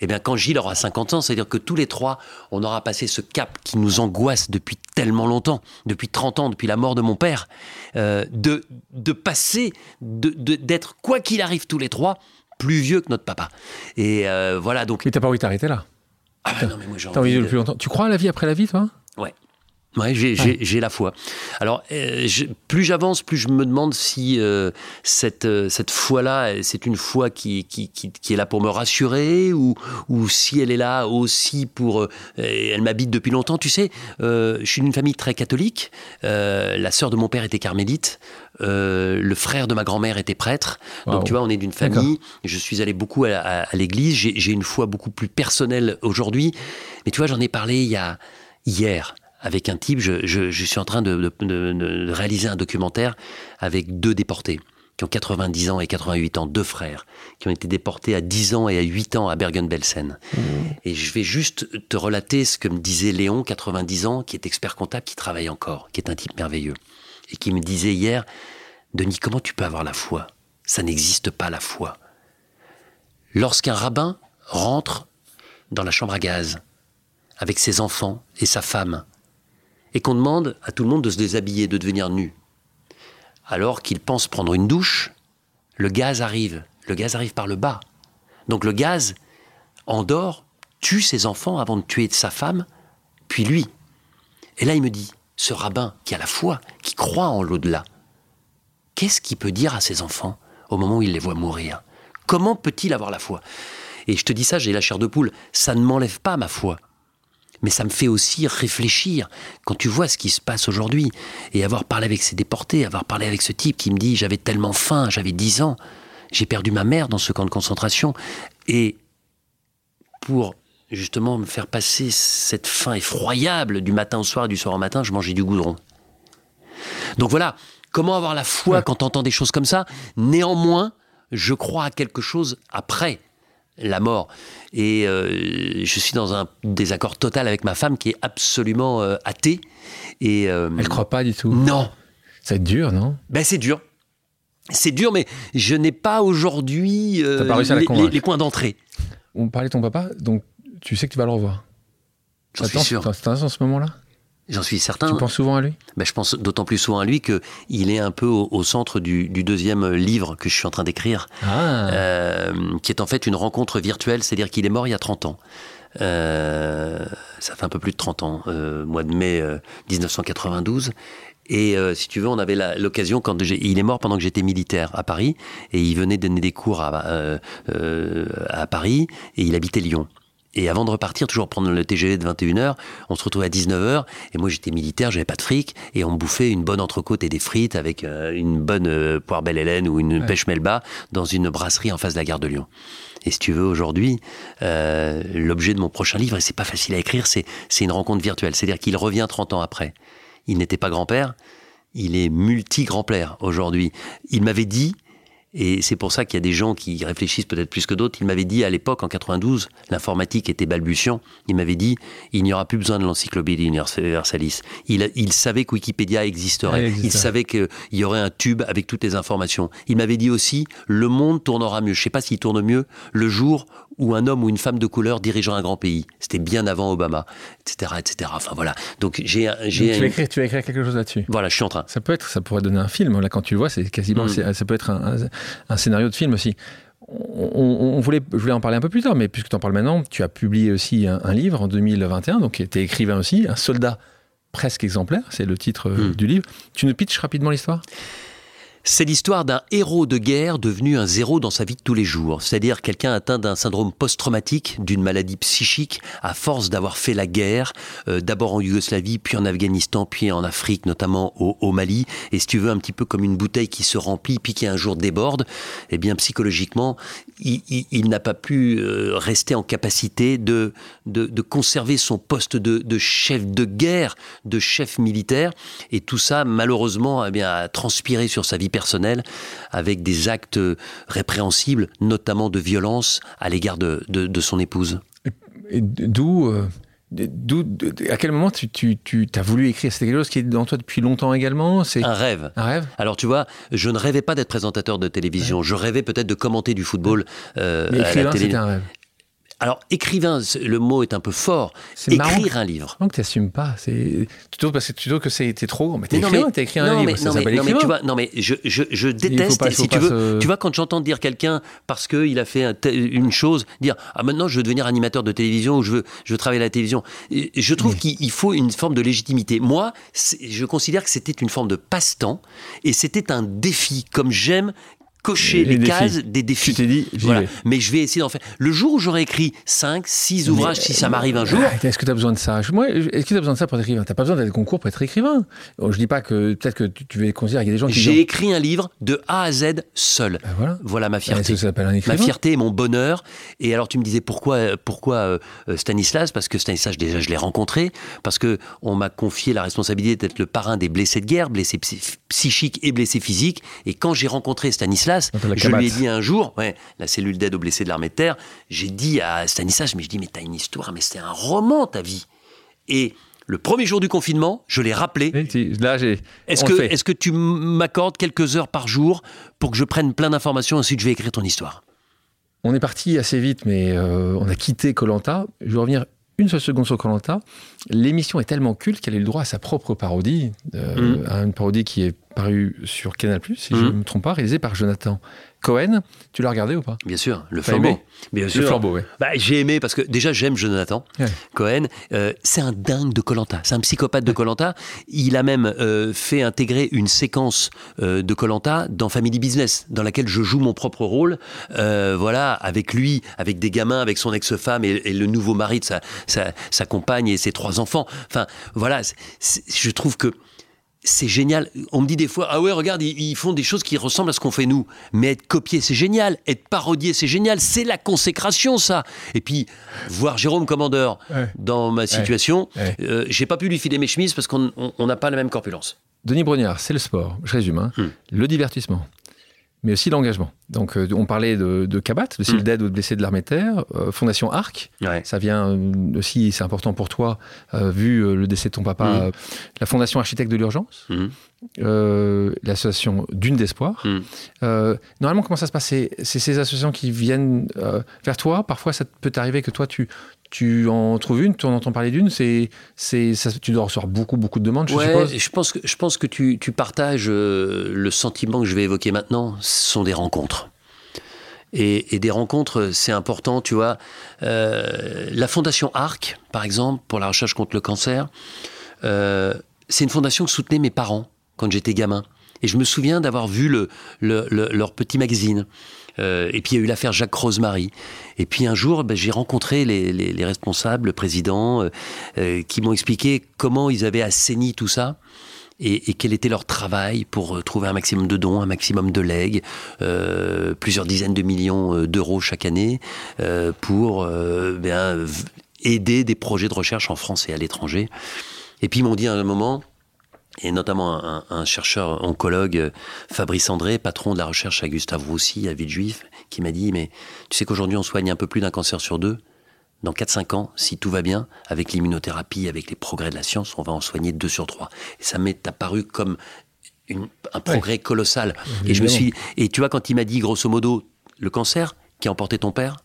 Eh bien, quand Gilles aura 50 ans, c'est-à-dire que tous les trois, on aura passé ce cap qui nous angoisse depuis tellement longtemps, depuis 30 ans, depuis la mort de mon père, euh, de, de passer, de, de- d'être, quoi qu'il arrive tous les trois, plus vieux que notre papa. Et euh, voilà, donc Mais t'as pas envie de t'arrêter là? ah bah non, mais moi j'ai T'as envie de de- le plus longtemps. Tu crois à la vie après la vie, toi? Ouais. Ouais, j'ai, j'ai la foi. Alors, euh, je- plus j'avance, plus je me demande si euh, cette, euh, cette foi-là, euh, c'est une foi qui, qui, qui, qui est là pour me rassurer ou, ou si elle est là aussi pour... euh, elle m'habite depuis longtemps. Tu sais, euh, je suis d'une famille très catholique. Euh, la sœur de mon père était carmélite. Euh, le frère de ma grand-mère était prêtre. Donc, tu vois, on est d'une famille. Je suis allé beaucoup à, à- à l'église. J'ai, j'ai une foi beaucoup plus personnelle aujourd'hui. Mais tu vois, j'en ai parlé il y a hier avec un type. Je, je- je suis en train de, de- de- de réaliser un documentaire avec deux déportés qui ont 90 ans et 88 ans, deux frères, qui ont été déportés à 10 ans et à 8 ans à Bergen-Belsen. Et je vais juste te relater ce que me disait Léon, 90 ans, qui est expert comptable, qui travaille encore, qui est un type merveilleux, et qui me disait hier, Denis, comment tu peux avoir la foi? Ça n'existe pas la foi. Lorsqu'un rabbin rentre dans la chambre à gaz, avec ses enfants et sa femme, et qu'on demande à tout le monde de se déshabiller, de devenir nu. Alors qu'il pense prendre une douche, le gaz arrive. Le gaz arrive par le bas. Donc le gaz endort, tue ses enfants avant de tuer sa femme, puis lui. Et là, il me dit, ce rabbin qui a la foi, qui croit en l'au-delà, qu'est-ce qu'il peut dire à ses enfants au moment où il les voit mourir? Comment peut-il avoir la foi? Et je te dis ça, j'ai la chair de poule, ça ne m'enlève pas ma foi. Mais ça me fait aussi réfléchir quand tu vois ce qui se passe aujourd'hui. Et avoir parlé avec ces déportés, avoir parlé avec ce type qui me dit j'avais tellement faim, j'avais 10 ans, j'ai perdu ma mère dans ce camp de concentration. Et pour justement me faire passer cette faim effroyable du matin au soir, du soir au matin, je mangeais du goudron. Donc voilà, comment avoir la foi quand on entend des choses comme ça? Néanmoins, je crois à quelque chose après la mort. Et euh, je suis dans un désaccord total avec ma femme qui est absolument euh, athée. Et, euh, Elle croit pas du tout. Non. Ça être dur, non? Ben c'est dur. C'est dur, mais je n'ai pas aujourd'hui T'as pas réussi à la les, convaincre. les- points d'entrée. On parlait de ton papa, donc tu sais que tu vas le revoir. J'en suis Attends, sûr. t'as- t'as en ce moment-là? J'en suis certain. Tu penses souvent à lui? Ben, je pense d'autant plus souvent à lui que il est un peu au, au centre du, du deuxième livre que je suis en train d'écrire, Ah. euh, qui est en fait une rencontre virtuelle, c'est-à-dire qu'il est mort il y a 30 ans. Euh, ça fait un peu plus de 30 ans, euh, mois de mai euh, 1992. Et euh, si tu veux, on avait l'occasion quand il est mort pendant que j'étais militaire à Paris et il venait donner des cours à, euh, euh, à Paris et il habitait Lyon. Et avant de repartir, toujours prendre le TGV de 21h, on se retrouvait à 19h. Et moi, j'étais militaire, j'avais pas de fric. Et on bouffait une bonne entrecôte et des frites avec euh, une bonne euh, poire belle Hélène ou une Ouais. pêche melba dans une brasserie en face de la gare de Lyon. Et si tu veux, aujourd'hui, euh, l'objet de mon prochain livre, et c'est pas facile à écrire, c'est c'est une rencontre virtuelle. C'est-à-dire qu'il revient 30 ans après. Il n'était pas grand-père, il est multi-grand-père aujourd'hui. Il m'avait dit, et c'est pour ça qu'il y a des gens qui réfléchissent peut-être plus que d'autres, il m'avait dit à l'époque, en 92, l'informatique était balbutiant, il m'avait dit, il n'y aura plus besoin de l'encyclopédie universalis. Il, il savait que Wikipédia existerait, il savait qu'il y aurait un tube avec toutes les informations. Il m'avait dit aussi, le monde tournera mieux. Je sais pas s'il tourne mieux le jour où un homme ou une femme de couleur dirigera un grand pays. C'était bien avant Obama, etc., etc. Enfin voilà. Donc j'ai, j'ai, tu, vas un- écrire, tu vas écrire quelque chose là-dessus. voilà, je suis en train. Ça peut être, ça pourrait donner un film. Là, quand tu le vois, c'est quasiment, Mm. c'est- ça peut être un, un- un scénario de film aussi. On, on- on voulait, je voulais en parler un peu plus tard, mais puisque tu en parles maintenant, tu as publié aussi un, un livre en 2021, donc tu es écrivain aussi, un soldat presque exemplaire, c'est le titre euh, Mm. du livre. Tu nous pitches rapidement l'histoire? C'est l'histoire d'un héros de guerre devenu un zéro dans sa vie de tous les jours, c'est-à-dire quelqu'un atteint d'un syndrome post-traumatique, d'une maladie psychique, à force d'avoir fait la guerre, euh, d'abord en Yougoslavie, puis en Afghanistan, puis en Afrique, notamment au, Mali, et si tu veux, un petit peu comme une bouteille qui se remplit, puis qui un jour déborde, eh bien psychologiquement, il, n'a pas pu euh, rester en capacité de, de, conserver son poste de, de chef de guerre, de chef militaire, et tout ça, malheureusement, eh bien, a transpiré sur sa vie personnelle avec des actes répréhensibles, notamment de violence à l'égard de, de, de son épouse. Et d'où, euh, d'où, à quel moment tu, tu, tu as voulu écrire C'était quelque chose qui est dans toi depuis longtemps également? C'est Un rêve. un rêve? Alors tu vois, je ne rêvais pas d'être présentateur de télévision. Je rêvais peut-être de commenter du football euh, Mais à la télé. c'était un rêve. Alors écrivain, le mot est un peu fort. Marrant Écrire un livre. Non, que tu n'assumes pas. C'est tu trouves parce que tu que c'était trop. Mais t'es écrivain, t'as écrit un livre. mais- ça non, mais- non, mais tu vois, non mais je, je, je déteste, pas- si tu veux, se- tu vois quand j'entends dire quelqu'un parce que il a fait un une chose, dire ah maintenant je veux devenir animateur de télévision ou je veux je veux travailler à la télévision. Je trouve qu'il il faut une forme de légitimité. Moi, je considère que c'était une forme de passe-temps et c'était un défi comme j'aime cocher Les cases des défis. Tu t'es dit, Voilà. Mais je vais essayer d'en faire. Le jour où j'aurai écrit 5, 6 ouvrages, si ça m'arrive un jour, Est-ce que tu as besoin de ça? Moi, est-ce que tu as besoin de ça pour être écrivain? Tu n'as pas besoin d'être concours pour être écrivain. Oh, Je dis pas que peut-être que tu, tu vas considérer qu'il y a des gens qui j'ai écrit un livre de A à Z seul. Ben voilà. Voilà ma fierté. que ça s'appelle un Ma fierté et mon bonheur. Et alors tu me disais pourquoi pourquoi euh, euh, Stanislas? Parce que Stanislas déjà je l'ai rencontré parce que on m'a confié la responsabilité d'être le parrain des blessés de guerre, blessés psy- psychiques et blessés physiques. Et quand j'ai rencontré Stanislas, Je lui ai dit un jour, ouais, la cellule d'aide aux blessés de l'armée de terre, j'ai dit à Stanislas, mais je dis mais t'as une histoire, mais c'est un roman ta vie. Et le premier jour du confinement, je l'ai rappelé. Là. Est-ce que, est-ce que tu m'accordes quelques heures par jour pour que je prenne plein d'informations ensuite je vais écrire ton histoire? On est parti assez vite, mais euh, on a quitté Colanta. Je veux revenir une seule seconde sur Colanta. L'émission est tellement culte qu'elle a eu le droit à sa propre parodie, euh, Mm. à une parodie qui est parue sur Canal+, si je Mm. ne me trompe pas, réalisée par Jonathan Cohen. Tu l'as regardé ou pas? Bien sûr, le flambeau. aimé? Bien Le sûr. flambeau, oui. Bah, j'ai aimé parce que déjà j'aime Jonathan Ouais. Cohen. Euh, c'est un dingue de Colanta. C'est un psychopathe de Colanta. Il a même euh, fait intégrer une séquence euh, de Colanta dans Family Business, dans laquelle je joue mon propre rôle. Voilà, avec lui, avec des gamins, avec son ex-femme et, et le nouveau mari de sa, sa, sa compagne et ses trois enfants. Enfin, voilà, je trouve que c'est génial. On me dit des fois, ah ouais, regarde, ils, ils font des choses qui ressemblent à ce qu'on fait nous. Mais être copié, c'est génial. Être parodié, c'est génial. C'est la consécration, ça. Et puis, voir Jérôme Commandeur Ouais. dans ma situation, Ouais. euh, j'ai pas pu lui filer mes chemises parce qu'on on- on n'a pas la même corpulence. Denis Brognard, c'est le sport, je résume, hein. Hmm. le divertissement, mais aussi l'engagement. Donc, euh, on parlait de, de CABAT, le CIL Hmm. d'aide aux blessés de l'armée de terre, euh, Fondation ARC, Ouais. ça vient euh, aussi, c'est important pour toi, euh, vu le décès de ton papa, euh, la Fondation Architecte de l'Urgence, euh, l'association Dune d'Espoir. Normalement, comment ça se passe? C'est ces associations qui viennent vers toi. Parfois, ça peut t'arriver que toi, tu, tu en trouves une, tu en entends parler d'une. C'est, c'est, ça- tu dois recevoir beaucoup, beaucoup de demandes, je Ouais, suppose. je pense que, je pense que tu, tu partages euh, le sentiment que je vais évoquer maintenant. Ce sont des rencontres. Et, et des rencontres, c'est important, tu vois. Euh, la fondation ARC, par exemple, pour la recherche contre le cancer, euh, c'est une fondation que soutenaient mes parents quand j'étais gamin. Et je me souviens d'avoir vu le, le- le- leur petit magazine. Euh, et puis il y a eu l'affaire Jacques Rosemary. Et puis un jour, ben, j'ai rencontré les, les- les responsables, le président, euh, euh, qui m'ont expliqué comment ils avaient assaini tout ça. Et, et quel était leur travail pour euh, trouver un maximum de dons, un maximum de legs, euh, plusieurs dizaines de millions euh, d'euros chaque année pour v- aider des projets de recherche en France et à l'étranger. Et puis ils m'ont dit à un moment, et notamment un, un chercheur oncologue, euh, Fabrice André, patron de la recherche à Gustave Roussy, à Villejuif, qui m'a dit, mais tu sais qu'aujourd'hui on soigne un peu plus d'un cancer sur deux? Dans 4-5 ans, si tout va bien, avec l'immunothérapie, avec les progrès de la science, on va en soigner 2 sur 3. Et ça m'est apparu comme une- un progrès colossal. Et je me suis, et tu vois, quand il m'a dit, grosso modo, le cancer qui a emporté ton père,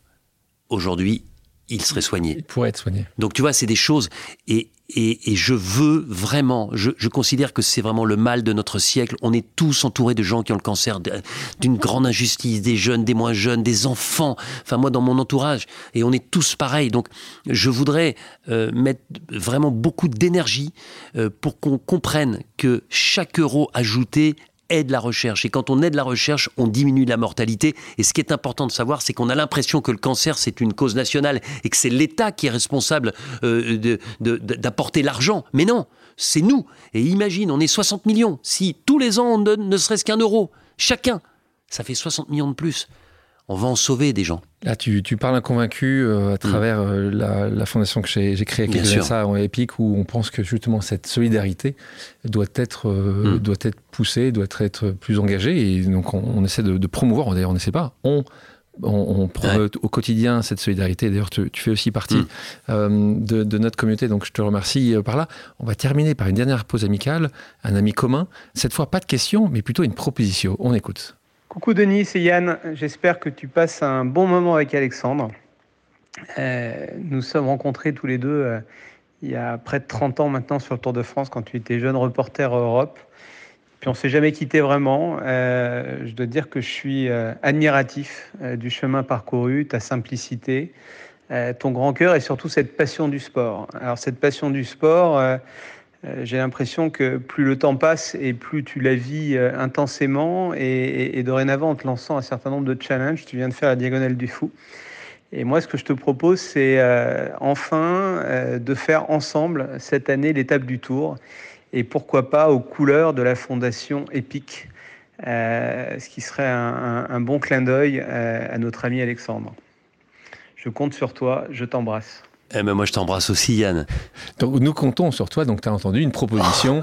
aujourd'hui, il serait soigné. Il pourrait être soigné. Donc tu vois, c'est des choses. Et, et, et je veux vraiment, je, je considère que c'est vraiment le mal de notre siècle. On est tous entourés de gens qui ont le cancer, d'une grande injustice, des jeunes, des moins jeunes, des enfants. Enfin moi, dans mon entourage, et on est tous pareils. Donc je voudrais euh, mettre vraiment beaucoup d'énergie euh, pour qu'on comprenne que chaque euro ajouté aide la recherche. Et quand on aide la recherche, on diminue la mortalité. Et ce qui est important de savoir, c'est qu'on a l'impression que le cancer, c'est une cause nationale et que c'est l'État qui est responsable euh, d'apporter l'argent. Mais non, c'est nous. Et imagine, on est 60 millions. Si tous les ans, on donne ne serait-ce qu'un euro, chacun, ça fait 60 millions de plus. On va en sauver des gens. Là, tu, tu parles un convaincu euh, à travers euh, la, la fondation que j'ai créée avec Mm. Ça en Epic, où on pense que justement cette solidarité doit être, euh, Mm. doit être poussée, doit être plus engagée. Et donc, on, on essaie de, de promouvoir, d'ailleurs, on n'essaie pas, on, on, on au quotidien cette solidarité. D'ailleurs, tu, tu fais aussi partie Mm. euh, de, de notre communauté, donc je te remercie par là. On va terminer par une dernière pause amicale, un ami commun. Cette fois, pas de questions, mais plutôt une proposition. On écoute. Coucou Denis, c'est Yann. J'espère que tu passes un bon moment avec Alexandre. Euh, nous sommes rencontrés tous les deux euh, il y a près de 30 ans maintenant sur le Tour de France quand tu étais jeune reporter Europe. Puis on s'est jamais quitté vraiment. Euh, je dois dire que je suis admiratif du chemin parcouru, ta simplicité, ton grand cœur et surtout cette passion du sport. Alors cette passion du sport, j'ai l'impression que plus le temps passe et plus tu la vis euh, intensément et, dorénavant en te lançant un certain nombre de challenges, tu viens de faire la diagonale du fou. Et moi, ce que je te propose, c'est euh, enfin euh, de faire ensemble cette année l'étape du Tour et pourquoi pas aux couleurs de la fondation EPIC, euh, ce qui serait un, bon clin d'œil euh, à notre ami Alexandre. Je compte sur toi, je t'embrasse. Eh ben moi, je t'embrasse aussi, Yann. Donc, nous comptons sur toi. Donc, tu as entendu une proposition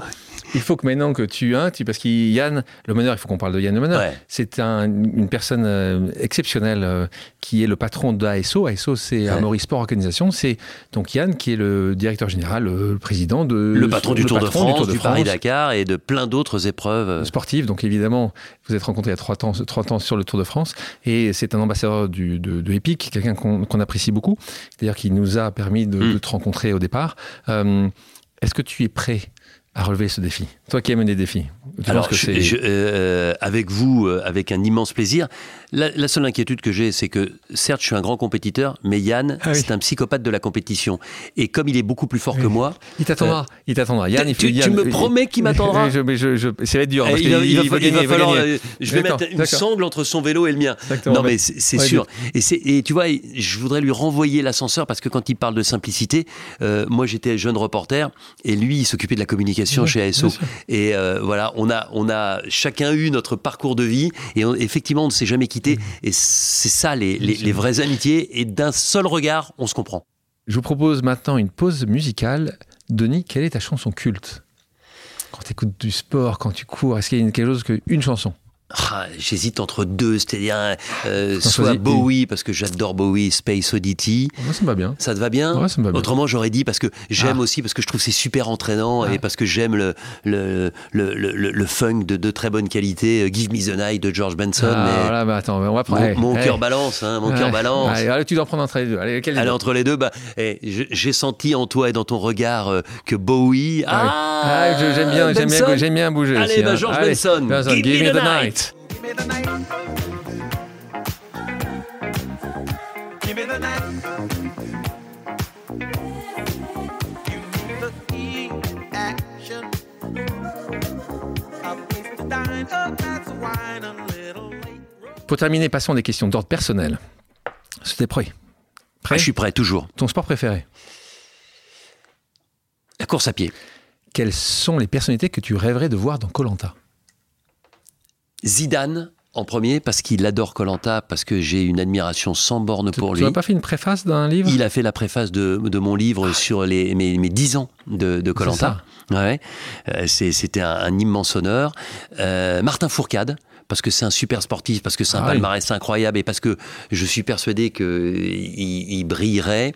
il faut que maintenant que tu, hein, tu parce qu'Yann Le Meneur, il faut qu'on parle de Yann Le Meneur. Ouais. C'est un- une personne euh, exceptionnelle euh, qui est le patron d'ASO. ASO, c'est. Amaury Sport Organisation. C'est donc Yann qui est le directeur général, le, président de Le patron du Tour de France, Tour de du France, Paris-Dakar et de plein d'autres épreuves. sportif. Donc évidemment, vous êtes rencontré il y a trois ans, trois ans sur le Tour de France. Et c'est un ambassadeur du, de, de Epic, quelqu'un qu'on apprécie beaucoup. D'ailleurs, qui nous a permis de, Mm. de te rencontrer au départ. Euh, Est-ce que tu es prêt à relever ce défi Toi qui aimes des défis. Tu Alors, que je- euh, avec vous, euh, avec un immense plaisir. La, la seule inquiétude que j'ai, c'est que certes, je suis un grand compétiteur, mais Yann, Ah oui. c'est un psychopathe de la compétition. Et comme il est beaucoup plus fort Oui. que moi, Il t'attendra, il t'attendra. Yann, il tu, me promets qu'il m'attendra [laughs] je- mais je- je- Ça va être dur. Eh, parce il, il va- falloir, euh, je vais mettre une sangle entre son vélo et le mien. Non mais c'est ouais, sûr. Et, tu vois, je voudrais lui renvoyer l'ascenseur parce que quand il parle de simplicité, euh, moi j'étais jeune reporter et lui il s'occupait de la communication chez ASO. Et euh, voilà, on a, on a chacun eu notre parcours de vie et on- effectivement on ne s'est jamais quitté. Et c'est ça les, les vraies amitiés. Et d'un seul regard, on se comprend. Je vous propose maintenant une pause musicale. Denis, quelle est ta chanson culte? Quand tu écoutes du sport, quand tu cours, est-ce qu'il y a quelque chose qu'une chanson? Ah, J'hésite entre deux, c'est-à-dire euh, soit. Bowie parce que j'adore Bowie, Space Oddity. Moi, ça me va bien. Ça te va bien Ouais, ça me va bien. Autrement, j'aurais dit parce que j'aime Ah. aussi, parce que je trouve c'est super entraînant Ah. et parce que j'aime le, le, le, le, le- funk de, de très bonne qualité. euh, Give Me the Night de George Benson. Ah, mais voilà, bah, attends, on va prendre. mon, cœur balance, hein, mon cœur balance. Allez, tu dois prendre entre les deux. Allez, entre les deux, bah, eh, j'ai senti en toi et dans ton regard euh, que Bowie. Ah, Ah, j'aime bien, j'aime bien, bien bouger. Allez, aussi, bah, hein. George Benson, Give me the night. Me the night. Give me the night. Give me the key action. A place to dine, a glass of wine, a little late. Pour terminer, passons à des questions d'ordre personnel. C'était prêt. Prêt Ah, je suis prêt, toujours. Ton sport préféré La course à pied. Quelles sont les personnalités que tu rêverais de voir dans Colanta Zidane en premier parce qu'il adore Colanta, parce que j'ai une admiration sans borne pour Tu lui. n'as pas fait une préface d'un livre? Il a fait la préface de, de mon livre sur les, mes, mes 10 ans de Colanta. Ouais. Euh, C'était un, un immense honneur. Euh, Martin Fourcade, parce que c'est un super sportif, parce que c'est un Ah oui. palmarès incroyable et parce que je suis persuadé qu'il il brillerait.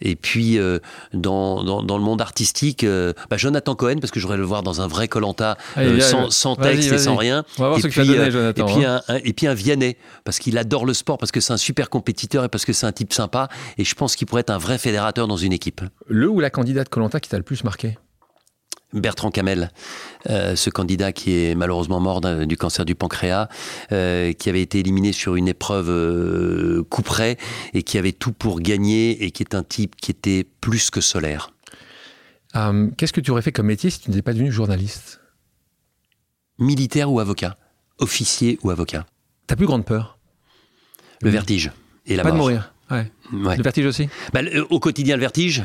Et puis, euh, dans, dans, dans le monde artistique, euh, bah, Jonathan Cohen, parce que j'aurais le voir dans un vrai Colanta, Allez, viens, sans, texte et sans rien. On va voir et ce que tu as puis, donné, euh, Jonathan, Et puis, hein. un, un- et puis un Vianney, parce qu'il adore le sport, parce que c'est un super compétiteur et parce que c'est un type sympa. Et je pense qu'il pourrait être un vrai fédérateur dans une équipe. Le ou la candidate Colanta qui t'a le plus marqué? Bertrand Camel, euh, ce candidat qui est malheureusement mort du cancer du pancréas, euh, qui avait été éliminé sur une épreuve euh, coup près et qui avait tout pour gagner et qui est un type qui était plus que solaire. Euh, Qu'est-ce que tu aurais fait comme métier si tu n'étais pas devenu journaliste? Militaire ou avocat? Officier ou avocat? Ta plus grande peur? Le vertige et la Pas de mort. mourir. Ouais. Ouais. Le vertige aussi Bah, le- au quotidien, le vertige,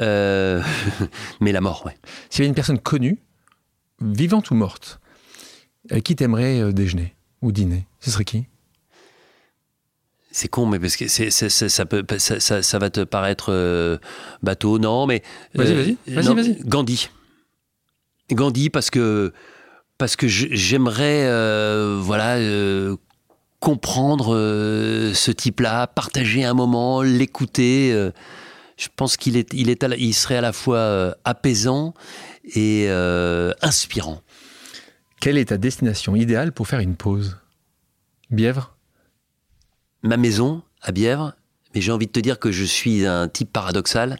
euh, [laughs] mais la mort, ouais. S'il y avait une personne connue, vivante ou morte, avec qui t'aimerais euh, déjeuner ou dîner, ce serait qui? C'est con, mais parce que c'est, ça, peut, ça, ça- ça va te paraître euh, bateau, non, mais. Vas-y, vas-y, vas-y, non, vas-y. Gandhi. Gandhi, parce que, parce que j'aimerais, euh, voilà, euh, comprendre euh, ce type-là, partager un moment, l'écouter. euh, je pense qu'il est, il est la- il serait à la fois euh, apaisant et inspirant. Quelle est ta destination idéale pour faire une pause? Bièvre? Ma maison à Bièvre, mais j'ai envie de te dire que je suis un type paradoxal.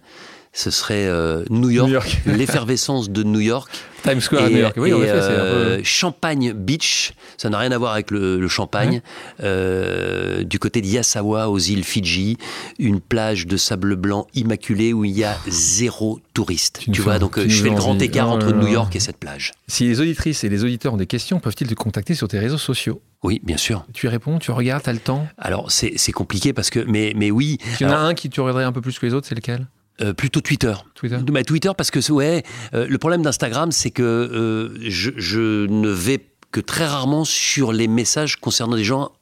Ce serait euh, New York, [laughs] l'effervescence de New York. Times Square à New York. Oui, en et, effet, euh, peu... Champagne Beach, ça n'a rien à voir avec le, le champagne. Euh, du côté d'Yasawa, aux îles Fidji, une plage de sable blanc immaculé où il y a zéro touriste. Tu Tu, vois, donc tu euh, je fais le grand envie. écart Oh entre là New là. York et cette plage. Si les auditrices et les auditeurs ont des questions, peuvent-ils te contacter sur tes réseaux sociaux? Oui, bien sûr. Tu y réponds, tu regardes, t'as le temps? Alors c'est compliqué parce que, mais, mais oui. Il y en a un qui tu regarderais un peu plus que les autres, c'est lequel? Euh, plutôt Twitter. Twitter Twitter parce que ouais, euh, le problème d'Instagram, c'est que euh, je, je ne vais que très rarement sur les messages concernant des gens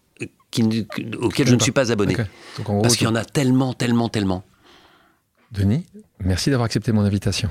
qui, auxquels je ne suis pas abonné. Donc gros, Parce qu'il y en a tellement, tellement, tellement. Denis, merci d'avoir accepté mon invitation.